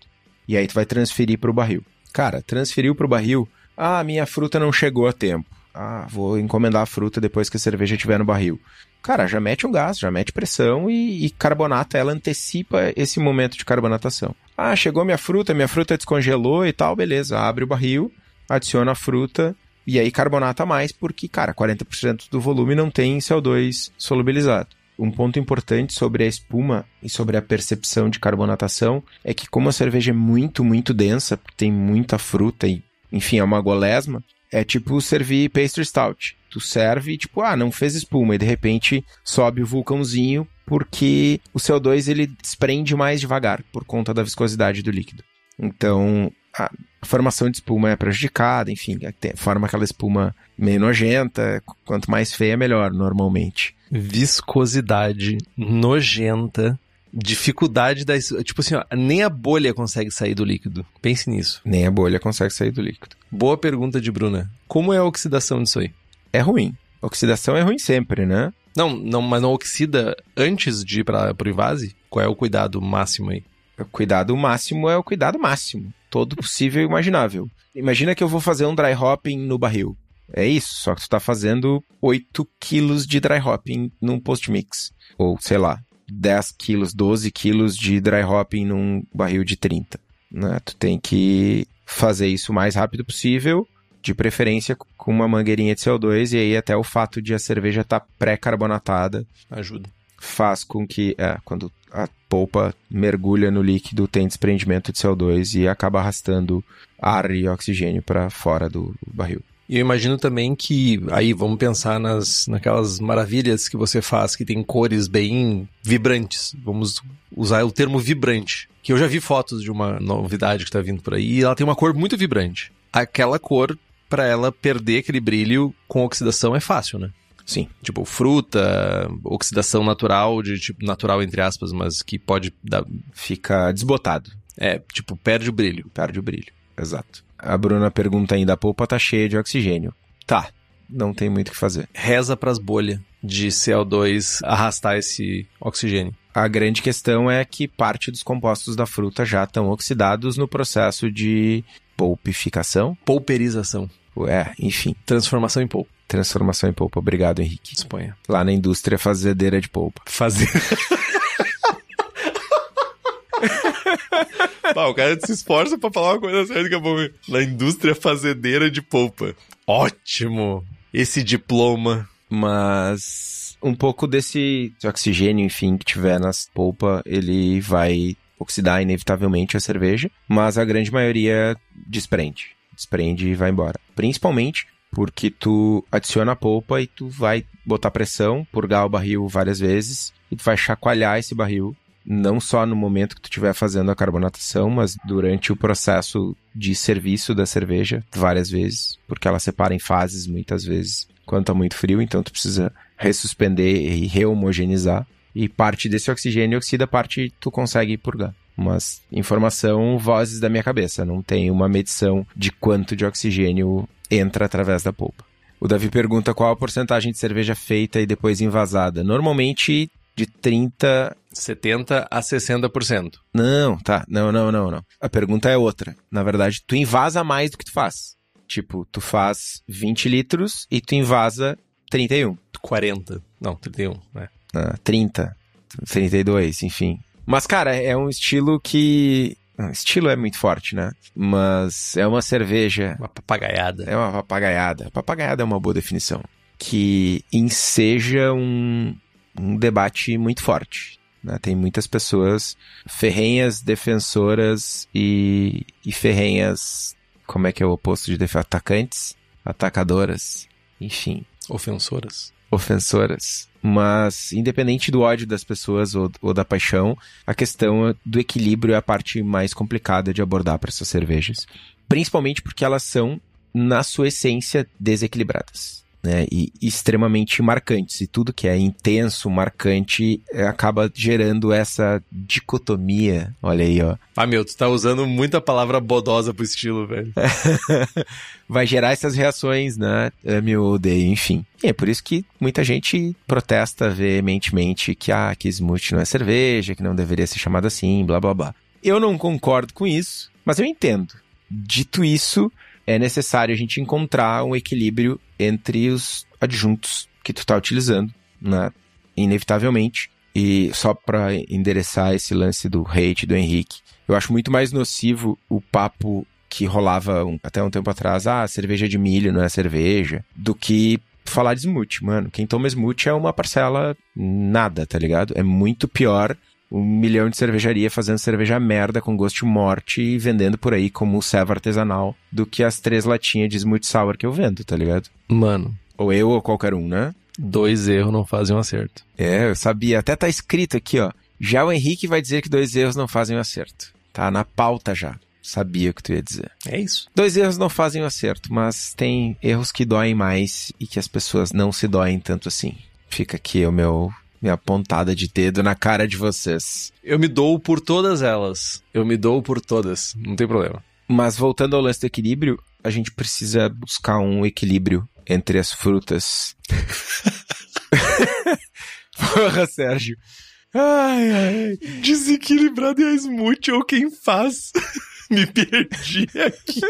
Speaker 2: E aí tu vai transferir pro barril. Cara, transferiu pro barril, ah, minha fruta não chegou a tempo. Ah, vou encomendar a fruta depois que a cerveja estiver no barril. Cara, já mete um gás, já mete pressão e, e carbonata, ela antecipa esse momento de carbonatação. Ah, chegou minha fruta, minha fruta descongelou e tal, beleza. Abre o barril, adiciona a fruta, e aí carbonata mais, porque, cara, 40% do volume não tem CO2 solubilizado. Um ponto importante sobre a espuma e sobre a percepção de carbonatação é que, como a cerveja é muito, muito densa, tem muita fruta e, enfim, é uma golesma, é tipo servir pastry stout. Tu serve, tipo, ah, não fez espuma, e de repente sobe o vulcãozinho porque o CO2 ele desprende mais devagar por conta da viscosidade do líquido. Então, a formação de espuma é prejudicada, enfim, é forma aquela espuma meio nojenta, quanto mais feia, melhor, normalmente.
Speaker 3: Viscosidade nojenta, dificuldade da. Tipo assim, ó, nem a bolha consegue sair do líquido. Pense nisso.
Speaker 2: Nem a bolha consegue sair do líquido.
Speaker 3: Boa pergunta de Bruna. Como é a oxidação disso aí?
Speaker 2: É ruim. Oxidação é ruim sempre, né?
Speaker 3: Não, não, mas não oxida antes de ir para o invase? Qual é o cuidado máximo aí?
Speaker 2: O cuidado máximo é o cuidado máximo todo possível e imaginável. Imagina que eu vou fazer um dry hopping no barril. É isso, só que tu tá fazendo 8 quilos de dry hopping num post-mix. Ou, sei lá, 10 quilos, 12 quilos de dry hopping num barril de 30. Né? Tu tem que fazer isso o mais rápido possível De preferência com uma mangueirinha de CO2 e aí até o fato de a cerveja estar tá pré-carbonatada
Speaker 3: ajuda.
Speaker 2: Faz com que, é, quando a polpa mergulha no líquido, tem desprendimento de CO2 e acaba arrastando ar e oxigênio para fora do barril.
Speaker 3: E eu imagino também que, aí, vamos pensar nas, naquelas maravilhas que você faz, que tem cores bem vibrantes. Vamos usar o termo vibrante. Que eu já vi fotos de uma novidade que está vindo por aí, e ela tem uma cor muito vibrante. Aquela cor, para ela perder aquele brilho com oxidação, é fácil, né?
Speaker 2: Sim.
Speaker 3: Tipo, fruta, oxidação natural, de tipo, natural entre aspas, mas que pode dar.
Speaker 2: Fica desbotado.
Speaker 3: É, tipo, perde o brilho.
Speaker 2: Perde o brilho. Exato. A Bruna pergunta ainda: a polpa tá cheia de oxigênio. Tá, não tem muito o que fazer.
Speaker 3: Reza pras bolhas de CO2 arrastar esse oxigênio.
Speaker 2: A grande questão é que parte dos compostos da fruta já estão oxidados no processo de polpificação.
Speaker 3: Polperização.
Speaker 2: É, enfim.
Speaker 3: Transformação em polpa.
Speaker 2: Transformação em polpa. Obrigado, Henrique.
Speaker 3: Espanha.
Speaker 2: Lá na indústria fazedeira de polpa.
Speaker 3: Fazer. Bah, o cara se esforça pra falar uma coisa certa que é bom. Na indústria fazendeira de polpa. Ótimo! Esse diploma.
Speaker 2: Mas um pouco desse oxigênio, enfim, que tiver nas polpa, ele vai oxidar inevitavelmente a cerveja, mas a grande maioria desprende. Desprende e vai embora. Principalmente porque tu adiciona a polpa e tu vai botar pressão, purgar o barril várias vezes, e tu vai chacoalhar esse barril não só no momento que tu estiver fazendo a carbonatação, mas durante o processo de serviço da cerveja várias vezes, porque ela separa em fases muitas vezes quando tá muito frio, então tu precisa ressuspender e rehomogeneizar. E parte desse oxigênio oxida, parte tu consegue purgar. Mas informação, vozes da minha cabeça, não tem uma medição de quanto de oxigênio entra através da polpa. O Davi pergunta qual a porcentagem de cerveja feita e depois envasada. Normalmente de 30
Speaker 3: 70 a 60%.
Speaker 2: Não, tá. Não, não, não, não. A pergunta é outra. Na verdade, tu invasa mais do que tu faz. Tipo, tu faz 20 litros e tu invasa 31.
Speaker 3: 40. Não, 31, né?
Speaker 2: Ah, 30, 32, enfim. Mas, cara, é um estilo que. Estilo é muito forte, né? Mas é uma cerveja.
Speaker 3: Uma papagaiada.
Speaker 2: É uma papagaiada. Papagaiada é uma boa definição. Que enseja um, um debate muito forte. Né? Tem muitas pessoas ferrenhas defensoras e, e ferrenhas. Como é que é o oposto de atacantes? Atacadoras. Enfim.
Speaker 3: Ofensoras.
Speaker 2: Ofensoras. Mas, independente do ódio das pessoas ou, ou da paixão, a questão do equilíbrio é a parte mais complicada de abordar para essas cervejas. Principalmente porque elas são, na sua essência, desequilibradas né, e extremamente marcantes. E tudo que é intenso, marcante, é, acaba gerando essa dicotomia. Olha aí, ó.
Speaker 3: Ah, meu, tu tá usando muita palavra bodosa pro estilo, velho.
Speaker 2: Vai gerar essas reações, né? Ame ou odeio, enfim. E é por isso que muita gente protesta veementemente que, ah, que smoothie não é cerveja, que não deveria ser chamado assim, blá blá blá. Eu não concordo com isso, mas eu entendo. Dito isso, é necessário a gente encontrar um equilíbrio entre os adjuntos que tu está utilizando, né? Inevitavelmente. E só para endereçar esse lance do hate do Henrique, eu acho muito mais nocivo o papo que rolava um, até um tempo atrás, ah, cerveja de milho não é cerveja, do que falar de smoothie, mano. Quem toma smoothie é uma parcela nada, tá ligado? É muito pior um milhão de cervejaria fazendo cerveja merda com gosto de morte e vendendo por aí como serva artesanal do que as três latinhas de smoothie sour que eu vendo, tá ligado?
Speaker 3: Mano.
Speaker 2: Ou eu ou qualquer um, né?
Speaker 3: Dois erros não fazem um acerto.
Speaker 2: É, eu sabia. Até tá escrito aqui, ó. Já o Henrique vai dizer que dois erros não fazem um acerto. Tá na pauta já. Sabia o que tu ia dizer.
Speaker 3: É isso.
Speaker 2: Dois erros não fazem um acerto, mas tem erros que doem mais e que as pessoas não se doem tanto assim. Fica aqui o meu minha pontada de dedo na cara de vocês.
Speaker 3: Eu me dou por todas elas. Eu me dou por todas. Não tem problema.
Speaker 2: Mas voltando ao lance do equilíbrio, a gente precisa buscar um equilíbrio entre as frutas. Porra, Sérgio.
Speaker 3: Ai, ai. Desequilibrado é smoothie ou quem faz. Me perdi aqui.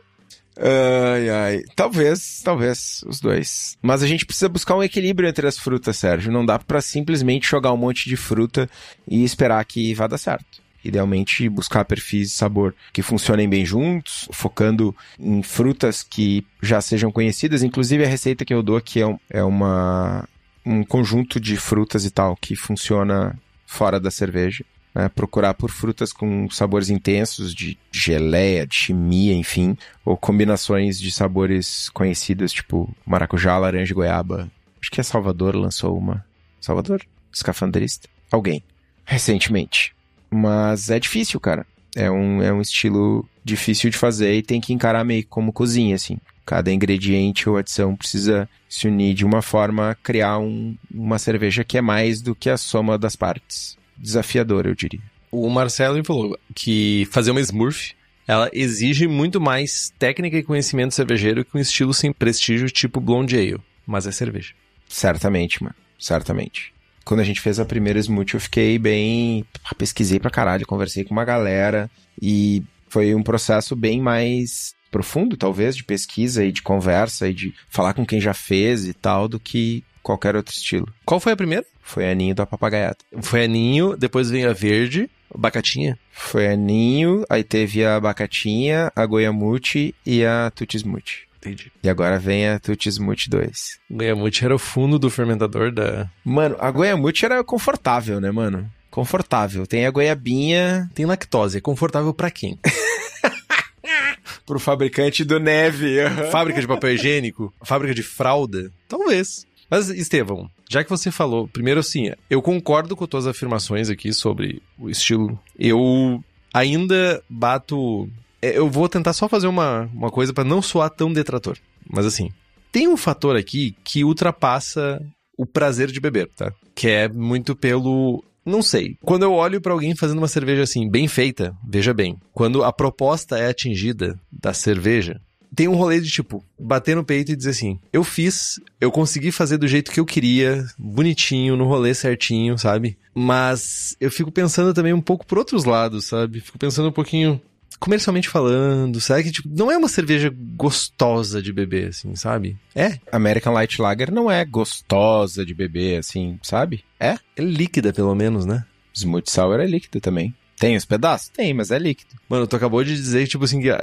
Speaker 2: Ai, ai. Talvez, talvez, os dois. Mas a gente precisa buscar um equilíbrio entre as frutas, Sérgio. Não dá para simplesmente jogar um monte de fruta e esperar que vá dar certo. Idealmente buscar perfis de sabor que funcionem bem juntos, focando em frutas que já sejam conhecidas. Inclusive a receita que eu dou aqui é, é uma, um conjunto de frutas e tal que funciona fora da cerveja. Né? Procurar por frutas com sabores intensos, de geleia, de chimia, enfim, ou combinações de sabores conhecidos, tipo maracujá, laranja e goiaba. Acho que a Salvador lançou uma. Salvador? Escafandrista? Alguém. Recentemente. Mas é difícil, cara. É um, é um estilo difícil de fazer e tem que encarar meio como cozinha, assim. Cada ingrediente ou adição precisa se unir de uma forma a criar um, uma cerveja que é mais do que a soma das partes. Desafiador, eu diria.
Speaker 3: O Marcelo falou que fazer uma Smurf ela exige muito mais técnica e conhecimento cervejeiro que um estilo sem prestígio tipo Blonde Ale, mas é cerveja.
Speaker 2: Certamente, mano. Certamente quando a gente fez a primeira Smoothie, eu fiquei bem. Pesquisei pra caralho, conversei com uma galera e foi um processo bem mais profundo, talvez, de pesquisa e de conversa e de falar com quem já fez e tal, do que qualquer outro estilo.
Speaker 3: Qual foi a primeira?
Speaker 2: Foi a Ninho da Papagaiata.
Speaker 3: Foi a Ninho, depois veio a Verde, Bacatinha.
Speaker 2: Foi a Ninho, aí teve a Bacatinha, a Goiamute e a Tutismute.
Speaker 3: Entendi.
Speaker 2: E agora vem a Tutismute 2.
Speaker 3: Goiamute era o fundo do fermentador da.
Speaker 2: Mano, a Goiamute era confortável, né, mano? Confortável. Tem a goiabinha.
Speaker 3: Tem lactose. É confortável para quem?
Speaker 2: Pro fabricante do neve.
Speaker 3: Fábrica de papel higiênico? Fábrica de fralda? Talvez. Mas, Estevão, já que você falou, primeiro assim, eu concordo com tuas afirmações aqui sobre o estilo. Eu ainda bato é, eu vou tentar só fazer uma, uma coisa para não soar tão detrator. Mas assim, tem um fator aqui que ultrapassa o prazer de beber, tá? Que é muito pelo. Não sei. Quando eu olho para alguém fazendo uma cerveja assim, bem feita, veja bem, quando a proposta é atingida da cerveja, tem um rolê de tipo, bater no peito e dizer assim: eu fiz, eu consegui fazer do jeito que eu queria, bonitinho, no rolê certinho, sabe? Mas eu fico pensando também um pouco por outros lados, sabe? Fico pensando um pouquinho, comercialmente falando, sabe? Que, tipo, não é uma cerveja gostosa de beber, assim, sabe? É.
Speaker 2: American Light Lager não é gostosa de beber, assim, sabe? É.
Speaker 3: É líquida, pelo menos, né?
Speaker 2: Smooth Sour é líquido também. Tem os pedaços? Tem, mas é líquido.
Speaker 3: Mano, tu acabou de dizer, tipo assim, que...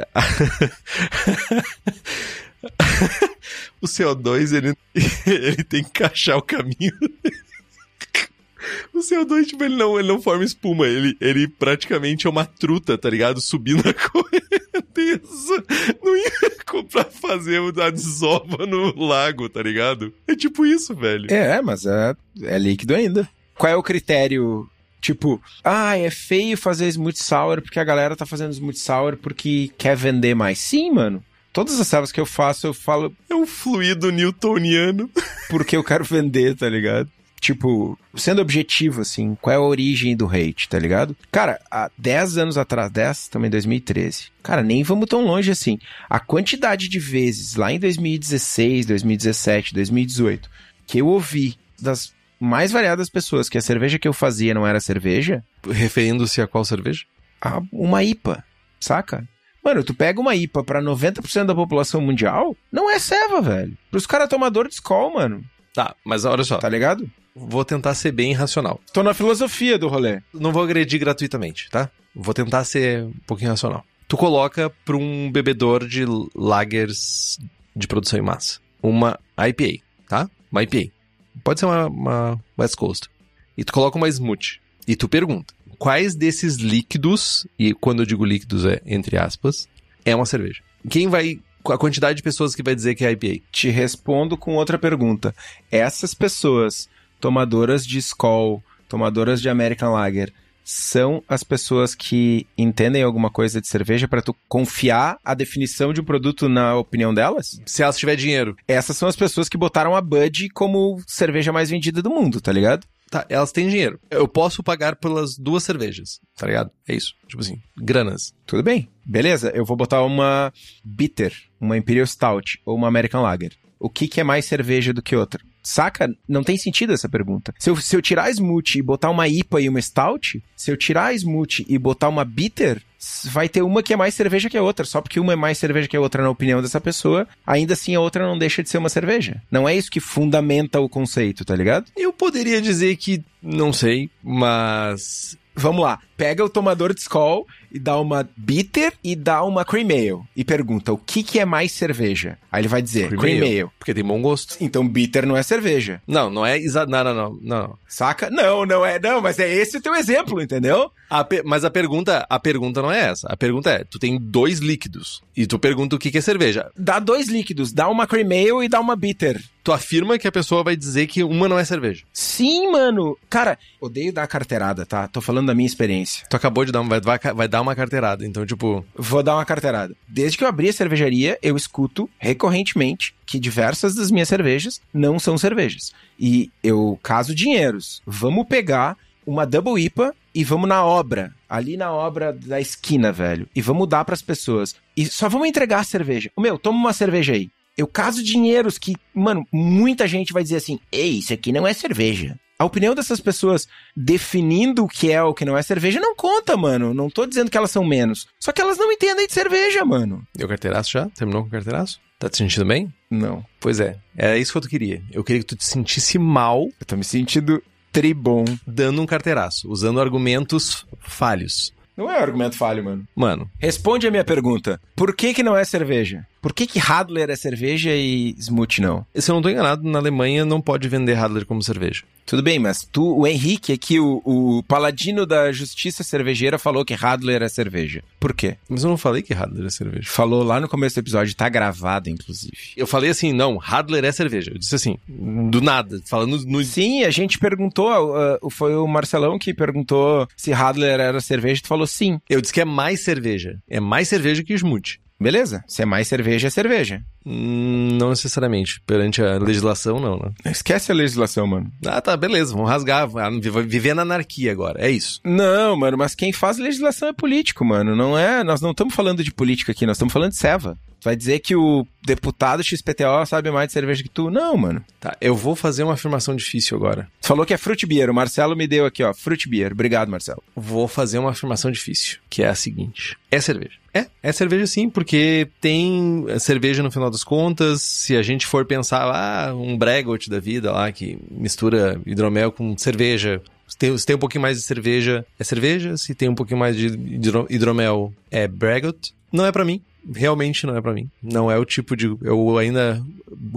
Speaker 3: o CO2, ele, ele tem que encaixar o caminho o CO2, tipo, ele não, ele não forma espuma. Ele, ele praticamente é uma truta, tá ligado? Subindo a correnteza. Não ia pra fazer a desova no lago, tá ligado? É tipo isso, velho.
Speaker 2: É, mas é, é líquido ainda. Qual é o critério Tipo, ah, é feio fazer smooth sour porque a galera tá fazendo smooth sour porque quer vender mais. Sim, mano. Todas as servas que eu faço, eu falo.
Speaker 3: É um fluido newtoniano.
Speaker 2: Porque eu quero vender, tá ligado? Tipo, sendo objetivo, assim, qual é a origem do hate, tá ligado? Cara, há 10 anos atrás, 10, também 2013. Cara, nem vamos tão longe assim. A quantidade de vezes lá em 2016, 2017, 2018, que eu ouvi das mais variadas pessoas que a cerveja que eu fazia não era cerveja.
Speaker 3: Referindo-se a qual cerveja?
Speaker 2: A uma IPA, saca? Mano, tu pega uma IPA pra 90% da população mundial, não é ceva, velho. Pros caras tomador de escola, mano.
Speaker 3: Tá, mas olha só.
Speaker 2: Tá ligado?
Speaker 3: Vou tentar ser bem racional.
Speaker 2: Tô na filosofia do rolê.
Speaker 3: Não vou agredir gratuitamente, tá? Vou tentar ser um pouquinho racional. Tu coloca para um bebedor de lagers de produção em massa uma IPA, tá? Uma IPA. Pode ser uma, uma West Coast. E tu coloca uma smoothie. E tu pergunta, quais desses líquidos, e quando eu digo líquidos é entre aspas, é uma cerveja? Quem vai a quantidade de pessoas que vai dizer que é IPA?
Speaker 2: Te respondo com outra pergunta. Essas pessoas tomadoras de Skol, tomadoras de American Lager, são as pessoas que entendem alguma coisa de cerveja para tu confiar a definição de um produto na opinião delas?
Speaker 3: Se elas tiver dinheiro.
Speaker 2: Essas são as pessoas que botaram a Bud como cerveja mais vendida do mundo, tá ligado?
Speaker 3: Tá, elas têm dinheiro. Eu posso pagar pelas duas cervejas, tá ligado? É isso. Tipo assim, granas.
Speaker 2: Tudo bem. Beleza, eu vou botar uma Bitter, uma Imperial Stout ou uma American Lager. O que, que é mais cerveja do que outra? Saca? Não tem sentido essa pergunta. Se eu, se eu tirar a Smoothie e botar uma IPA e uma Stout, se eu tirar a Smoothie e botar uma Bitter, vai ter uma que é mais cerveja que a outra. Só porque uma é mais cerveja que a outra na opinião dessa pessoa, ainda assim a outra não deixa de ser uma cerveja. Não é isso que fundamenta o conceito, tá ligado?
Speaker 3: Eu poderia dizer que não sei, mas
Speaker 2: vamos lá. Pega o tomador de Skol e dá uma bitter e dá uma cream ale. E pergunta, o que que é mais cerveja? Aí ele vai dizer, cream,
Speaker 3: Cream ale.
Speaker 2: ale.
Speaker 3: Porque tem bom gosto.
Speaker 2: Então bitter não é cerveja.
Speaker 3: Não, não é exa... Não, não, não, não.
Speaker 2: Saca? Não, não é, não, mas é esse o teu exemplo, entendeu?
Speaker 3: A pe- Mas a pergunta, a pergunta não é essa. A pergunta é, tu tem dois líquidos e tu pergunta o que que é cerveja.
Speaker 2: Dá dois líquidos, dá uma cream ale e dá uma bitter.
Speaker 3: Tu afirma que a pessoa vai dizer que uma não é cerveja.
Speaker 2: Sim, mano. Cara, odeio dar carteirada, tá? Tô falando da minha experiência.
Speaker 3: Tu acabou de dar uma, vai, vai, vai dar uma carteirada. Então, tipo,
Speaker 2: Vou dar uma carteirada. Desde que eu abri a cervejaria, eu escuto recorrentemente que diversas das minhas cervejas não são cervejas. E eu caso dinheiros. Vamos pegar uma Double IPA e vamos na obra, ali na obra da esquina, velho. E vamos dar pras pessoas. E só vamos entregar a cerveja. O meu, toma uma cerveja aí. Eu caso dinheiros que, mano, muita gente vai dizer assim: "Ei, isso aqui não é cerveja". A opinião dessas pessoas definindo o que é ou o que não é cerveja não conta, mano. Não tô dizendo que elas são menos. Só que elas não entendem de cerveja, mano.
Speaker 3: deu carteiraço já? Terminou com o carteiraço? Tá te sentindo bem?
Speaker 2: Não.
Speaker 3: Pois é, era isso que eu queria. Eu queria que tu te sentisse mal
Speaker 2: Eu tô me sentindo tribom.
Speaker 3: dando um carteiraço, usando argumentos falhos.
Speaker 2: Não é argumento falho, mano.
Speaker 3: Mano,
Speaker 2: Responde a minha pergunta. Por que que não é cerveja? Por que que Radler é cerveja e Smooth não?
Speaker 3: se eu não tô enganado, na Alemanha não pode vender Radler como cerveja.
Speaker 2: Tudo bem, mas tu, o Henrique aqui, o, o paladino da justiça cervejeira, falou que Radler é cerveja. Por quê?
Speaker 3: Mas eu não falei que Radler é cerveja.
Speaker 2: Falou lá no começo do episódio, tá gravado, inclusive.
Speaker 3: Eu falei assim, não, Radler é cerveja. Eu disse assim, do nada, falando no...
Speaker 2: Sim, a gente perguntou, uh, foi o Marcelão que perguntou se Radler era cerveja, tu falou sim.
Speaker 3: Eu disse que é mais cerveja. É mais cerveja que Smooth.
Speaker 2: Beleza, se é mais cerveja, é cerveja.
Speaker 3: Hum, Não necessariamente. Perante a legislação, não, né?
Speaker 2: Esquece a legislação, mano.
Speaker 3: Ah, tá, beleza. Vamos rasgar. vai Viver na anarquia agora. É isso.
Speaker 2: Não, mano, mas quem faz legislação é político, mano. Não é. Nós não estamos falando de política aqui, nós estamos falando de Seva. Tu vai dizer que o deputado XPTO sabe mais de cerveja que tu? Não, mano.
Speaker 3: Tá, eu vou fazer uma afirmação difícil agora.
Speaker 2: Falou que é fruit beer. O Marcelo me deu aqui, ó. Fruit beer. Obrigado, Marcelo.
Speaker 3: Vou fazer uma afirmação difícil, que é a seguinte. É cerveja. É, é cerveja sim, porque tem cerveja no final das contas. Se a gente for pensar lá, um Bregot da vida lá, que mistura hidromel com cerveja. Se tem, se tem um pouquinho mais de cerveja, é cerveja. Se tem um pouquinho mais de hidro- hidromel, é Bregot. Não é pra mim. Realmente não é pra mim. Não é o tipo de. Eu ainda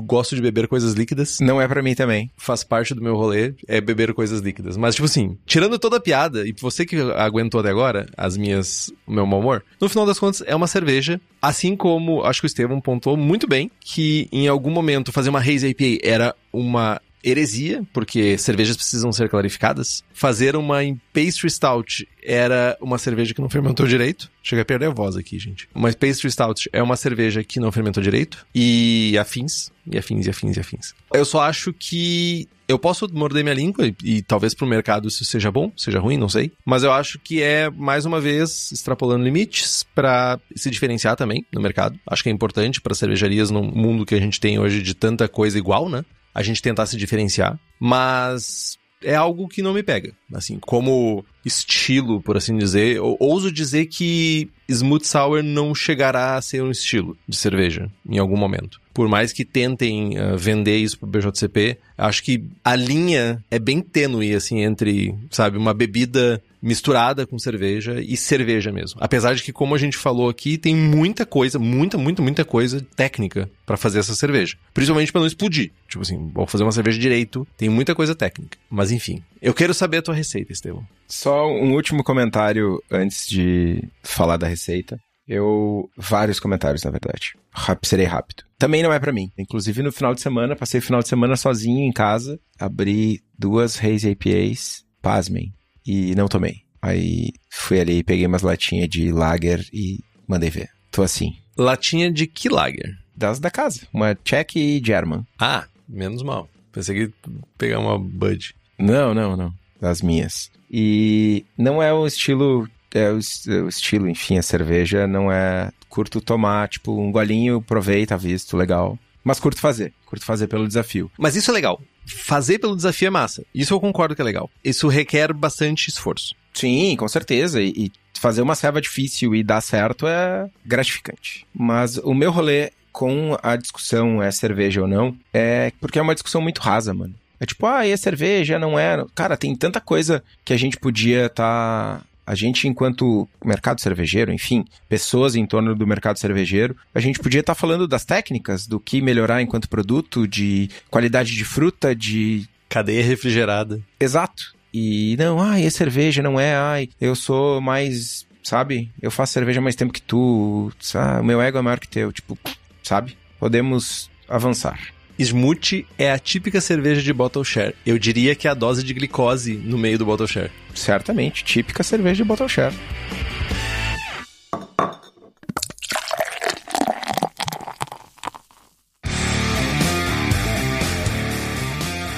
Speaker 3: gosto de beber coisas líquidas
Speaker 2: Não é pra mim também.
Speaker 3: faz parte do meu rolê é beber coisas líquidas. Mas, tipo assim, tirando toda a piada, e você que aguentou até agora as minhas, o meu mau humor, no final das contas é uma cerveja. Assim como acho que o Estevam pontuou muito bem que em algum momento fazer uma Haze IPA era uma heresia, porque cervejas precisam ser clarificadas. Fazer uma em pastry stout era uma cerveja que não fermentou direito. Chega a perder a voz aqui, gente. Uma pastry stout é uma cerveja que não fermentou direito. E afins, e afins, e afins, e afins. Eu só acho que eu posso morder minha língua e, e talvez pro mercado isso seja bom, seja ruim, não sei. Mas eu acho que é, mais uma vez, extrapolando limites para se diferenciar também no mercado. Acho que é importante para cervejarias no mundo que a gente tem hoje de tanta coisa igual, né? A gente tentar se diferenciar. Mas é algo que não me pega. Assim, como estilo, por assim dizer, eu ouso dizer que Smooth Sour não chegará a ser um estilo de cerveja em algum momento. Por mais que tentem uh, vender isso pro BJCP, acho que a linha é bem tênue, assim, entre, sabe, uma bebida misturada com cerveja e cerveja mesmo. Apesar de que, como a gente falou aqui, tem muita coisa, muita, muita, muita coisa técnica para fazer essa cerveja. Principalmente para não explodir. Tipo assim, vou fazer uma cerveja direito, tem muita coisa técnica. Mas enfim, eu quero saber a tua receita, Estevão.
Speaker 2: Só um último comentário antes de falar da receita. Eu. Vários comentários, na verdade. Rap, serei rápido. Também não é pra mim. Inclusive, no final de semana, passei o final de semana sozinho em casa, abri duas Haze APAs, pasmem, e não tomei. Aí fui ali, peguei umas latinhas de lager e mandei ver. Tô assim.
Speaker 3: Latinha de que lager?
Speaker 2: Das da casa. Uma Czech e German.
Speaker 3: Ah, menos mal. Pensei que pegar uma Bud.
Speaker 2: Não, não, não. Das minhas. E não é o estilo. É o, es- o estilo, enfim, a cerveja não é. Curto tomar, tipo, um golinho, provei, tá visto, legal. Mas curto fazer. Curto fazer pelo desafio.
Speaker 3: Mas isso é legal. Fazer pelo desafio é massa. Isso eu concordo que é legal. Isso requer bastante esforço.
Speaker 2: Sim, com certeza. E, fazer uma serva difícil e dar certo é gratificante. Mas o meu rolê com a discussão é cerveja ou não é porque é uma discussão muito rasa, mano. É tipo, ah, e a cerveja não é. Cara, tem tanta coisa que a gente podia estar. Tá... A gente, enquanto mercado cervejeiro, enfim, pessoas em torno do mercado cervejeiro, a gente podia estar tá falando das técnicas, do que melhorar enquanto produto, de qualidade de fruta, de.
Speaker 3: Cadeia refrigerada.
Speaker 2: Exato. E não, ai, é cerveja, não é, ai, eu sou mais, sabe? Eu faço cerveja há mais tempo que tu, sabe? O meu ego é maior que teu, tipo, sabe? Podemos avançar.
Speaker 3: Smoothie é a típica cerveja de bottle share. Eu diria que é a dose de glicose no meio do bottle share.
Speaker 2: Certamente, típica cerveja de bottle share.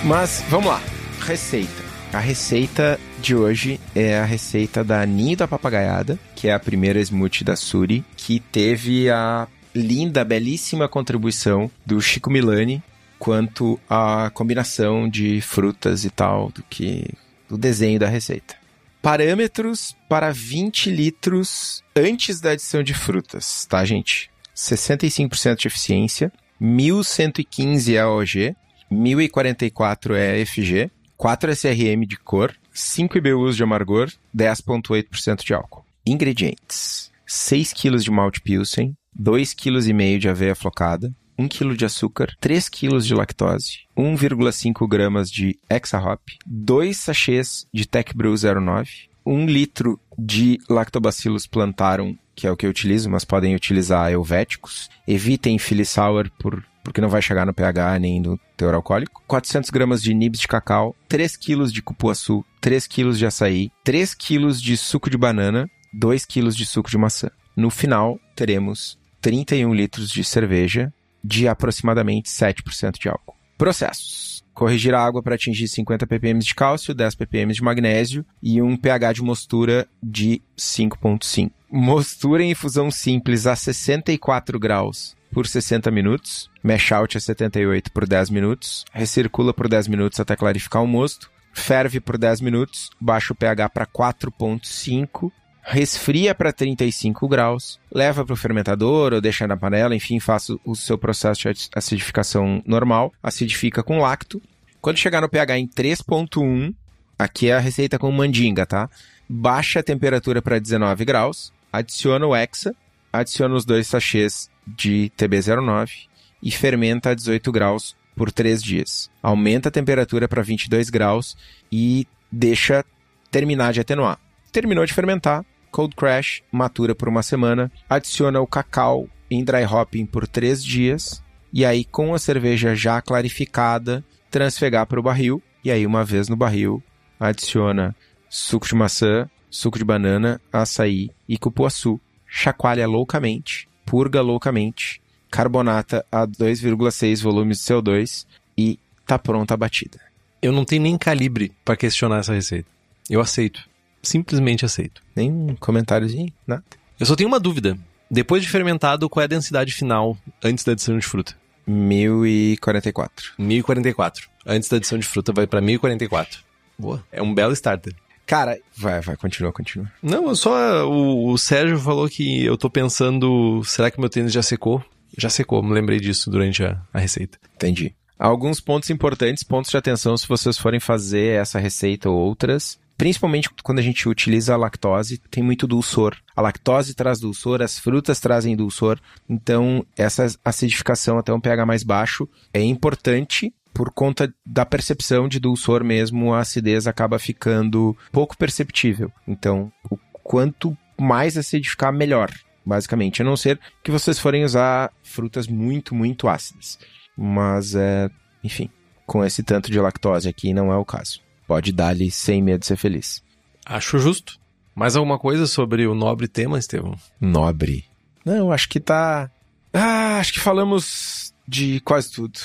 Speaker 2: Mas vamos lá, receita. A receita de hoje é a receita da Ninho da Papagaiada, que é a primeira smoothie da Suri, que teve a linda, belíssima contribuição do Chico Milani quanto à combinação de frutas e tal do que do desenho da receita. Parâmetros para 20 litros antes da adição de frutas, tá, gente? 65% de eficiência, 1115 AOG, 1044 EFG, 4 SRM de cor, 5 IBUs de amargor, 10,8% de álcool. Ingredientes: 6 kg de malte pilsen, 2,5 kg de aveia flocada, 1 kg de açúcar, 3 kg de lactose, 1,5 gramas de Hexahop, 2 sachês de Tech Brew 09, 1 litro de Lactobacillus plantarum, que é o que eu utilizo, mas podem utilizar helvéticos. Evitem Philly Sour por porque não vai chegar no pH nem no teor alcoólico. 400 gramas de nibs de cacau, 3 quilos de cupuaçu, 3 quilos de açaí, 3 quilos de suco de banana, 2 quilos de suco de maçã. No final, teremos 31 litros de cerveja de aproximadamente 7% de álcool. Processos. Corrigir a água para atingir 50 ppm de cálcio, 10 ppm de magnésio e um pH de mostura de 5.5. Mostura em infusão simples a 64 graus por 60 minutos, mash out a 78 por 10 minutos, recircula por 10 minutos até clarificar o mosto, ferve por 10 minutos, baixa o pH para 4.5 resfria para 35 graus, leva para o fermentador ou deixa na panela, enfim, faça o seu processo de acidificação normal, acidifica com lacto. Quando chegar no pH em 3.1, aqui é a receita com mandinga, tá? Baixa a temperatura para 19 graus, adiciona o hexa, adiciona os dois sachês de TB09 e fermenta a 18 graus por 3 dias. Aumenta a temperatura para 22 graus e deixa terminar de atenuar. Terminou de fermentar, Cold Crash matura por uma semana, adiciona o cacau em dry hopping por três dias, e aí com a cerveja já clarificada, transfegar para o barril, e aí uma vez no barril, adiciona suco de maçã, suco de banana, açaí e cupuaçu. Chacoalha loucamente, purga loucamente, carbonata a 2,6 volumes de CO2 e tá pronta a batida.
Speaker 3: Eu não tenho nem calibre para questionar essa receita. Eu aceito simplesmente aceito.
Speaker 2: Nem um comentáriozinho, nada.
Speaker 3: Eu só tenho uma dúvida. Depois de fermentado, qual é a densidade final antes da adição de fruta?
Speaker 2: 1044.
Speaker 3: 1044. Antes da adição de fruta vai para 1044. Boa. É um belo starter.
Speaker 2: Cara, vai, vai, continua, continua.
Speaker 3: Não, só o, o Sérgio falou que eu tô pensando, será que meu tênis já secou? Já secou, me lembrei disso durante a, a receita.
Speaker 2: Entendi. Alguns pontos importantes, pontos de atenção se vocês forem fazer essa receita ou outras principalmente quando a gente utiliza a lactose, tem muito dulçor. A lactose traz dulçor, as frutas trazem dulçor, então essa acidificação até um pH mais baixo é importante por conta da percepção de dulçor mesmo, a acidez acaba ficando pouco perceptível. Então, o quanto mais acidificar, melhor, basicamente. A não ser que vocês forem usar frutas muito, muito ácidas. Mas, é, enfim, com esse tanto de lactose aqui não é o caso pode dar-lhe sem medo de ser feliz.
Speaker 3: Acho justo. Mais alguma coisa sobre o nobre tema, Estevão?
Speaker 2: Nobre. Não, acho que tá. Ah, acho que falamos de quase tudo.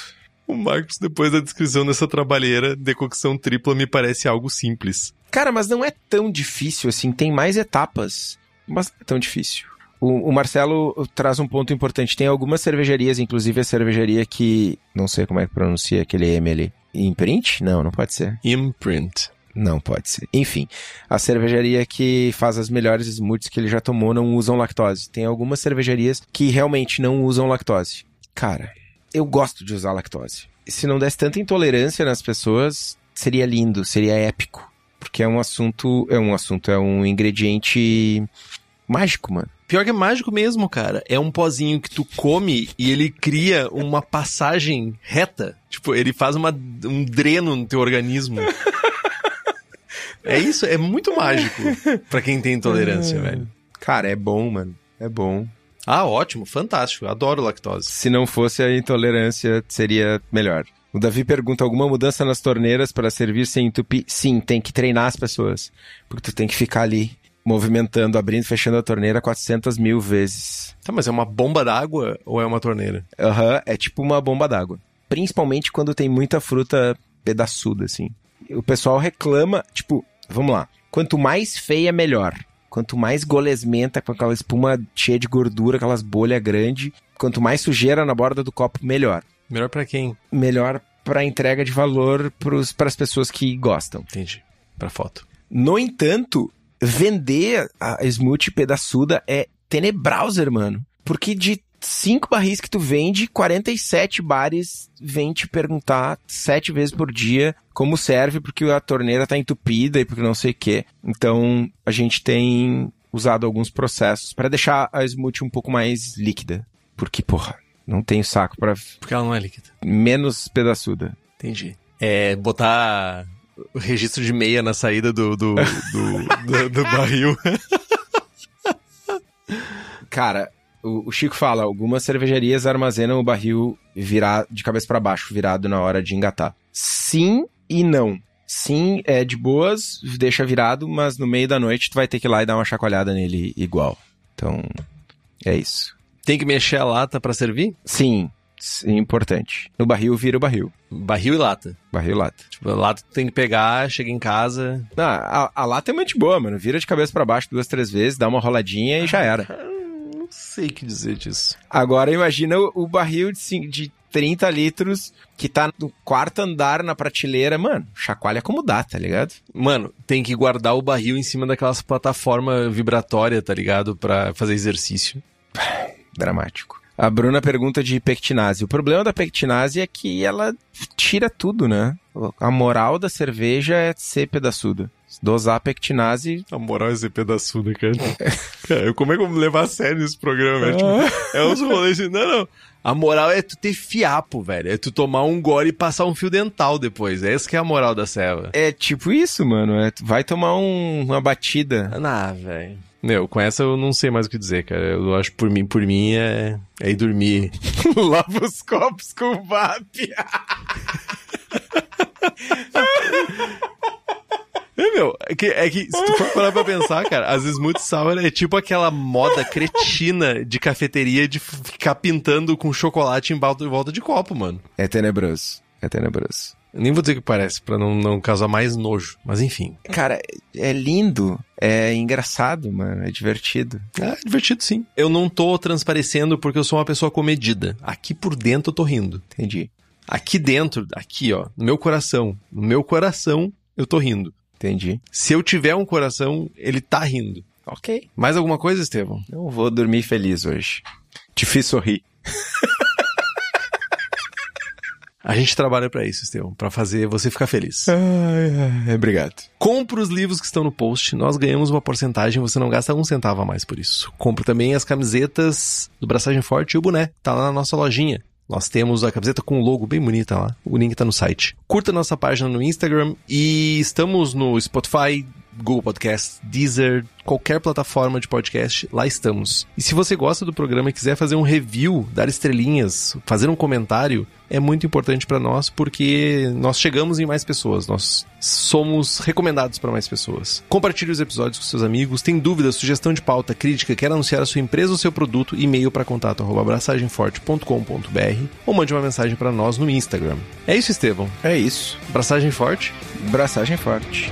Speaker 3: O Marcos, depois da descrição dessa trabalheira, decocção tripla me parece algo simples.
Speaker 2: Cara, mas não é tão difícil assim, tem mais etapas, mas não é tão difícil. O, o, Marcelo traz um ponto importante. Tem algumas cervejarias, inclusive a cervejaria que. Não sei como é que pronuncia aquele M ali. Imprint? Não, não pode ser.
Speaker 3: Imprint.
Speaker 2: Não pode ser. Enfim, a cervejaria que faz as melhores smoothies que ele já tomou não usam lactose. Tem algumas cervejarias que realmente não usam lactose. Cara, eu gosto de usar lactose. se não desse tanta intolerância nas pessoas, seria lindo, seria épico. Porque é um assunto, é um assunto, é um ingrediente mágico, mano.
Speaker 3: Pior que é mágico mesmo, cara. É um pozinho que tu come e ele cria uma passagem reta. Tipo, ele faz uma, um dreno no teu organismo. é isso, é muito mágico pra quem tem intolerância, velho.
Speaker 2: Cara, é bom, mano. É bom.
Speaker 3: Ah, ótimo, fantástico. Adoro lactose.
Speaker 2: Se não fosse a intolerância, seria melhor. O Davi pergunta: alguma mudança nas torneiras para servir sem entupir? Sim, tem que treinar as pessoas. Porque tu tem que ficar ali movimentando, abrindo e fechando a torneira 400 mil vezes.
Speaker 3: Tá, mas é uma bomba d'água ou é uma torneira?
Speaker 2: Aham, uhum, é tipo uma bomba d'água. Principalmente quando tem muita fruta pedaçuda, assim. O pessoal reclama, tipo, vamos lá. Quanto mais feia, melhor. Quanto mais golesmenta, com aquela espuma cheia de gordura, aquelas bolhas grandes, quanto mais sujeira na borda do copo, melhor.
Speaker 3: Melhor para quem?
Speaker 2: Melhor para entrega de valor para as pessoas que gostam.
Speaker 3: Entendi. Para foto.
Speaker 2: No entanto, vender a smoothie pedaçuda é tenebrauser, mano. Porque de cinco barris que tu vende, 47 bares vêm te perguntar sete vezes por dia como serve, porque a torneira tá entupida e porque não sei o quê. Então, a gente tem usado alguns processos para deixar a smoothie um pouco mais líquida. Porque, porra, não tenho saco para
Speaker 3: Porque ela não é líquida.
Speaker 2: Menos pedaçuda.
Speaker 3: Entendi. É botar o registro de meia na saída do, do, do, do, do barril.
Speaker 2: Cara, o, Chico fala, algumas cervejarias armazenam o barril virar de cabeça para baixo, virado na hora de engatar. Sim e não. Sim, é de boas, deixa virado, mas no meio da noite tu vai ter que ir lá e dar uma chacoalhada nele igual. Então, é isso.
Speaker 3: Tem que mexer a lata para servir?
Speaker 2: Sim, importante. No barril vira o barril.
Speaker 3: Barril e lata.
Speaker 2: Barril e lata.
Speaker 3: Tipo, a lata tu tem que pegar, chega em casa.
Speaker 2: Ah, a, a lata é muito boa, mano. Vira de cabeça para baixo duas, três vezes, dá uma roladinha e já era
Speaker 3: não sei o que dizer disso.
Speaker 2: Agora imagina o, o barril de, de 30 litros que tá no quarto andar na prateleira. Mano, chacoalha como dá, tá ligado?
Speaker 3: Mano, tem que guardar o barril em cima daquelas plataforma vibratória, tá ligado? Pra fazer exercício.
Speaker 2: Dramático. A Bruna pergunta de pectinase. O problema da pectinase é que ela tira tudo, né? A moral da cerveja é ser pedaçuda. Dosar pectinase.
Speaker 3: A moral é ser pedaçuda, cara. cara, como é que eu vou levar a sério esse programa? É, tipo, é uns rolês assim, não, não. A moral é tu ter fiapo, velho. É tu tomar um gole e passar um fio dental depois. É essa que é a moral da ceva.
Speaker 2: É tipo isso, mano. É, vai tomar um, uma batida.
Speaker 3: Ah, velho. Meu, com essa eu não sei mais o que dizer, cara. Eu acho por mim, por mim é, é ir dormir.
Speaker 2: Lava os copos com VAP.
Speaker 3: É, meu, é que, é que se tu for parar pra pensar, cara, as smooth sour é tipo aquela moda cretina de cafeteria de ficar pintando com chocolate em volta, em volta de copo, mano.
Speaker 2: É tenebroso. É tenebroso.
Speaker 3: Nem vou dizer que parece, pra não, não causar mais nojo, mas enfim.
Speaker 2: Cara, é lindo, é engraçado, mano, é divertido.
Speaker 3: É divertido sim. Eu não tô transparecendo porque eu sou uma pessoa comedida. Aqui por dentro eu tô rindo.
Speaker 2: Entendi.
Speaker 3: Aqui dentro, aqui ó, no meu coração, no meu coração eu tô rindo.
Speaker 2: Entendi.
Speaker 3: Se eu tiver um coração, ele tá rindo.
Speaker 2: Ok.
Speaker 3: Mais alguma coisa, Estevão?
Speaker 2: Eu vou dormir feliz hoje. Te fiz sorrir.
Speaker 3: A gente trabalha para isso, Estevão, para fazer você ficar feliz.
Speaker 2: Ai, ai, obrigado.
Speaker 3: Compre os livros que estão no post, nós ganhamos uma porcentagem, você não gasta um centavo a mais por isso. Compre também as camisetas do Braçagem Forte e o boné, tá lá na nossa lojinha. Nós temos a camiseta com um logo bem bonita lá. O link tá no site. Curta nossa página no Instagram e estamos no Spotify, Google Podcast, Deezer, qualquer plataforma de podcast, lá estamos. E se você gosta do programa e quiser fazer um review, dar estrelinhas, fazer um comentário, é muito importante para nós porque nós chegamos em mais pessoas, nós somos recomendados para mais pessoas. Compartilhe os episódios com seus amigos, tem dúvida, sugestão de pauta, crítica, quer anunciar a sua empresa ou seu produto, e-mail para contato abraçagemforte.com.br ou mande uma mensagem para nós no Instagram. É isso, Estevão?
Speaker 2: É isso.
Speaker 3: Braçagem forte?
Speaker 2: Braçagem forte.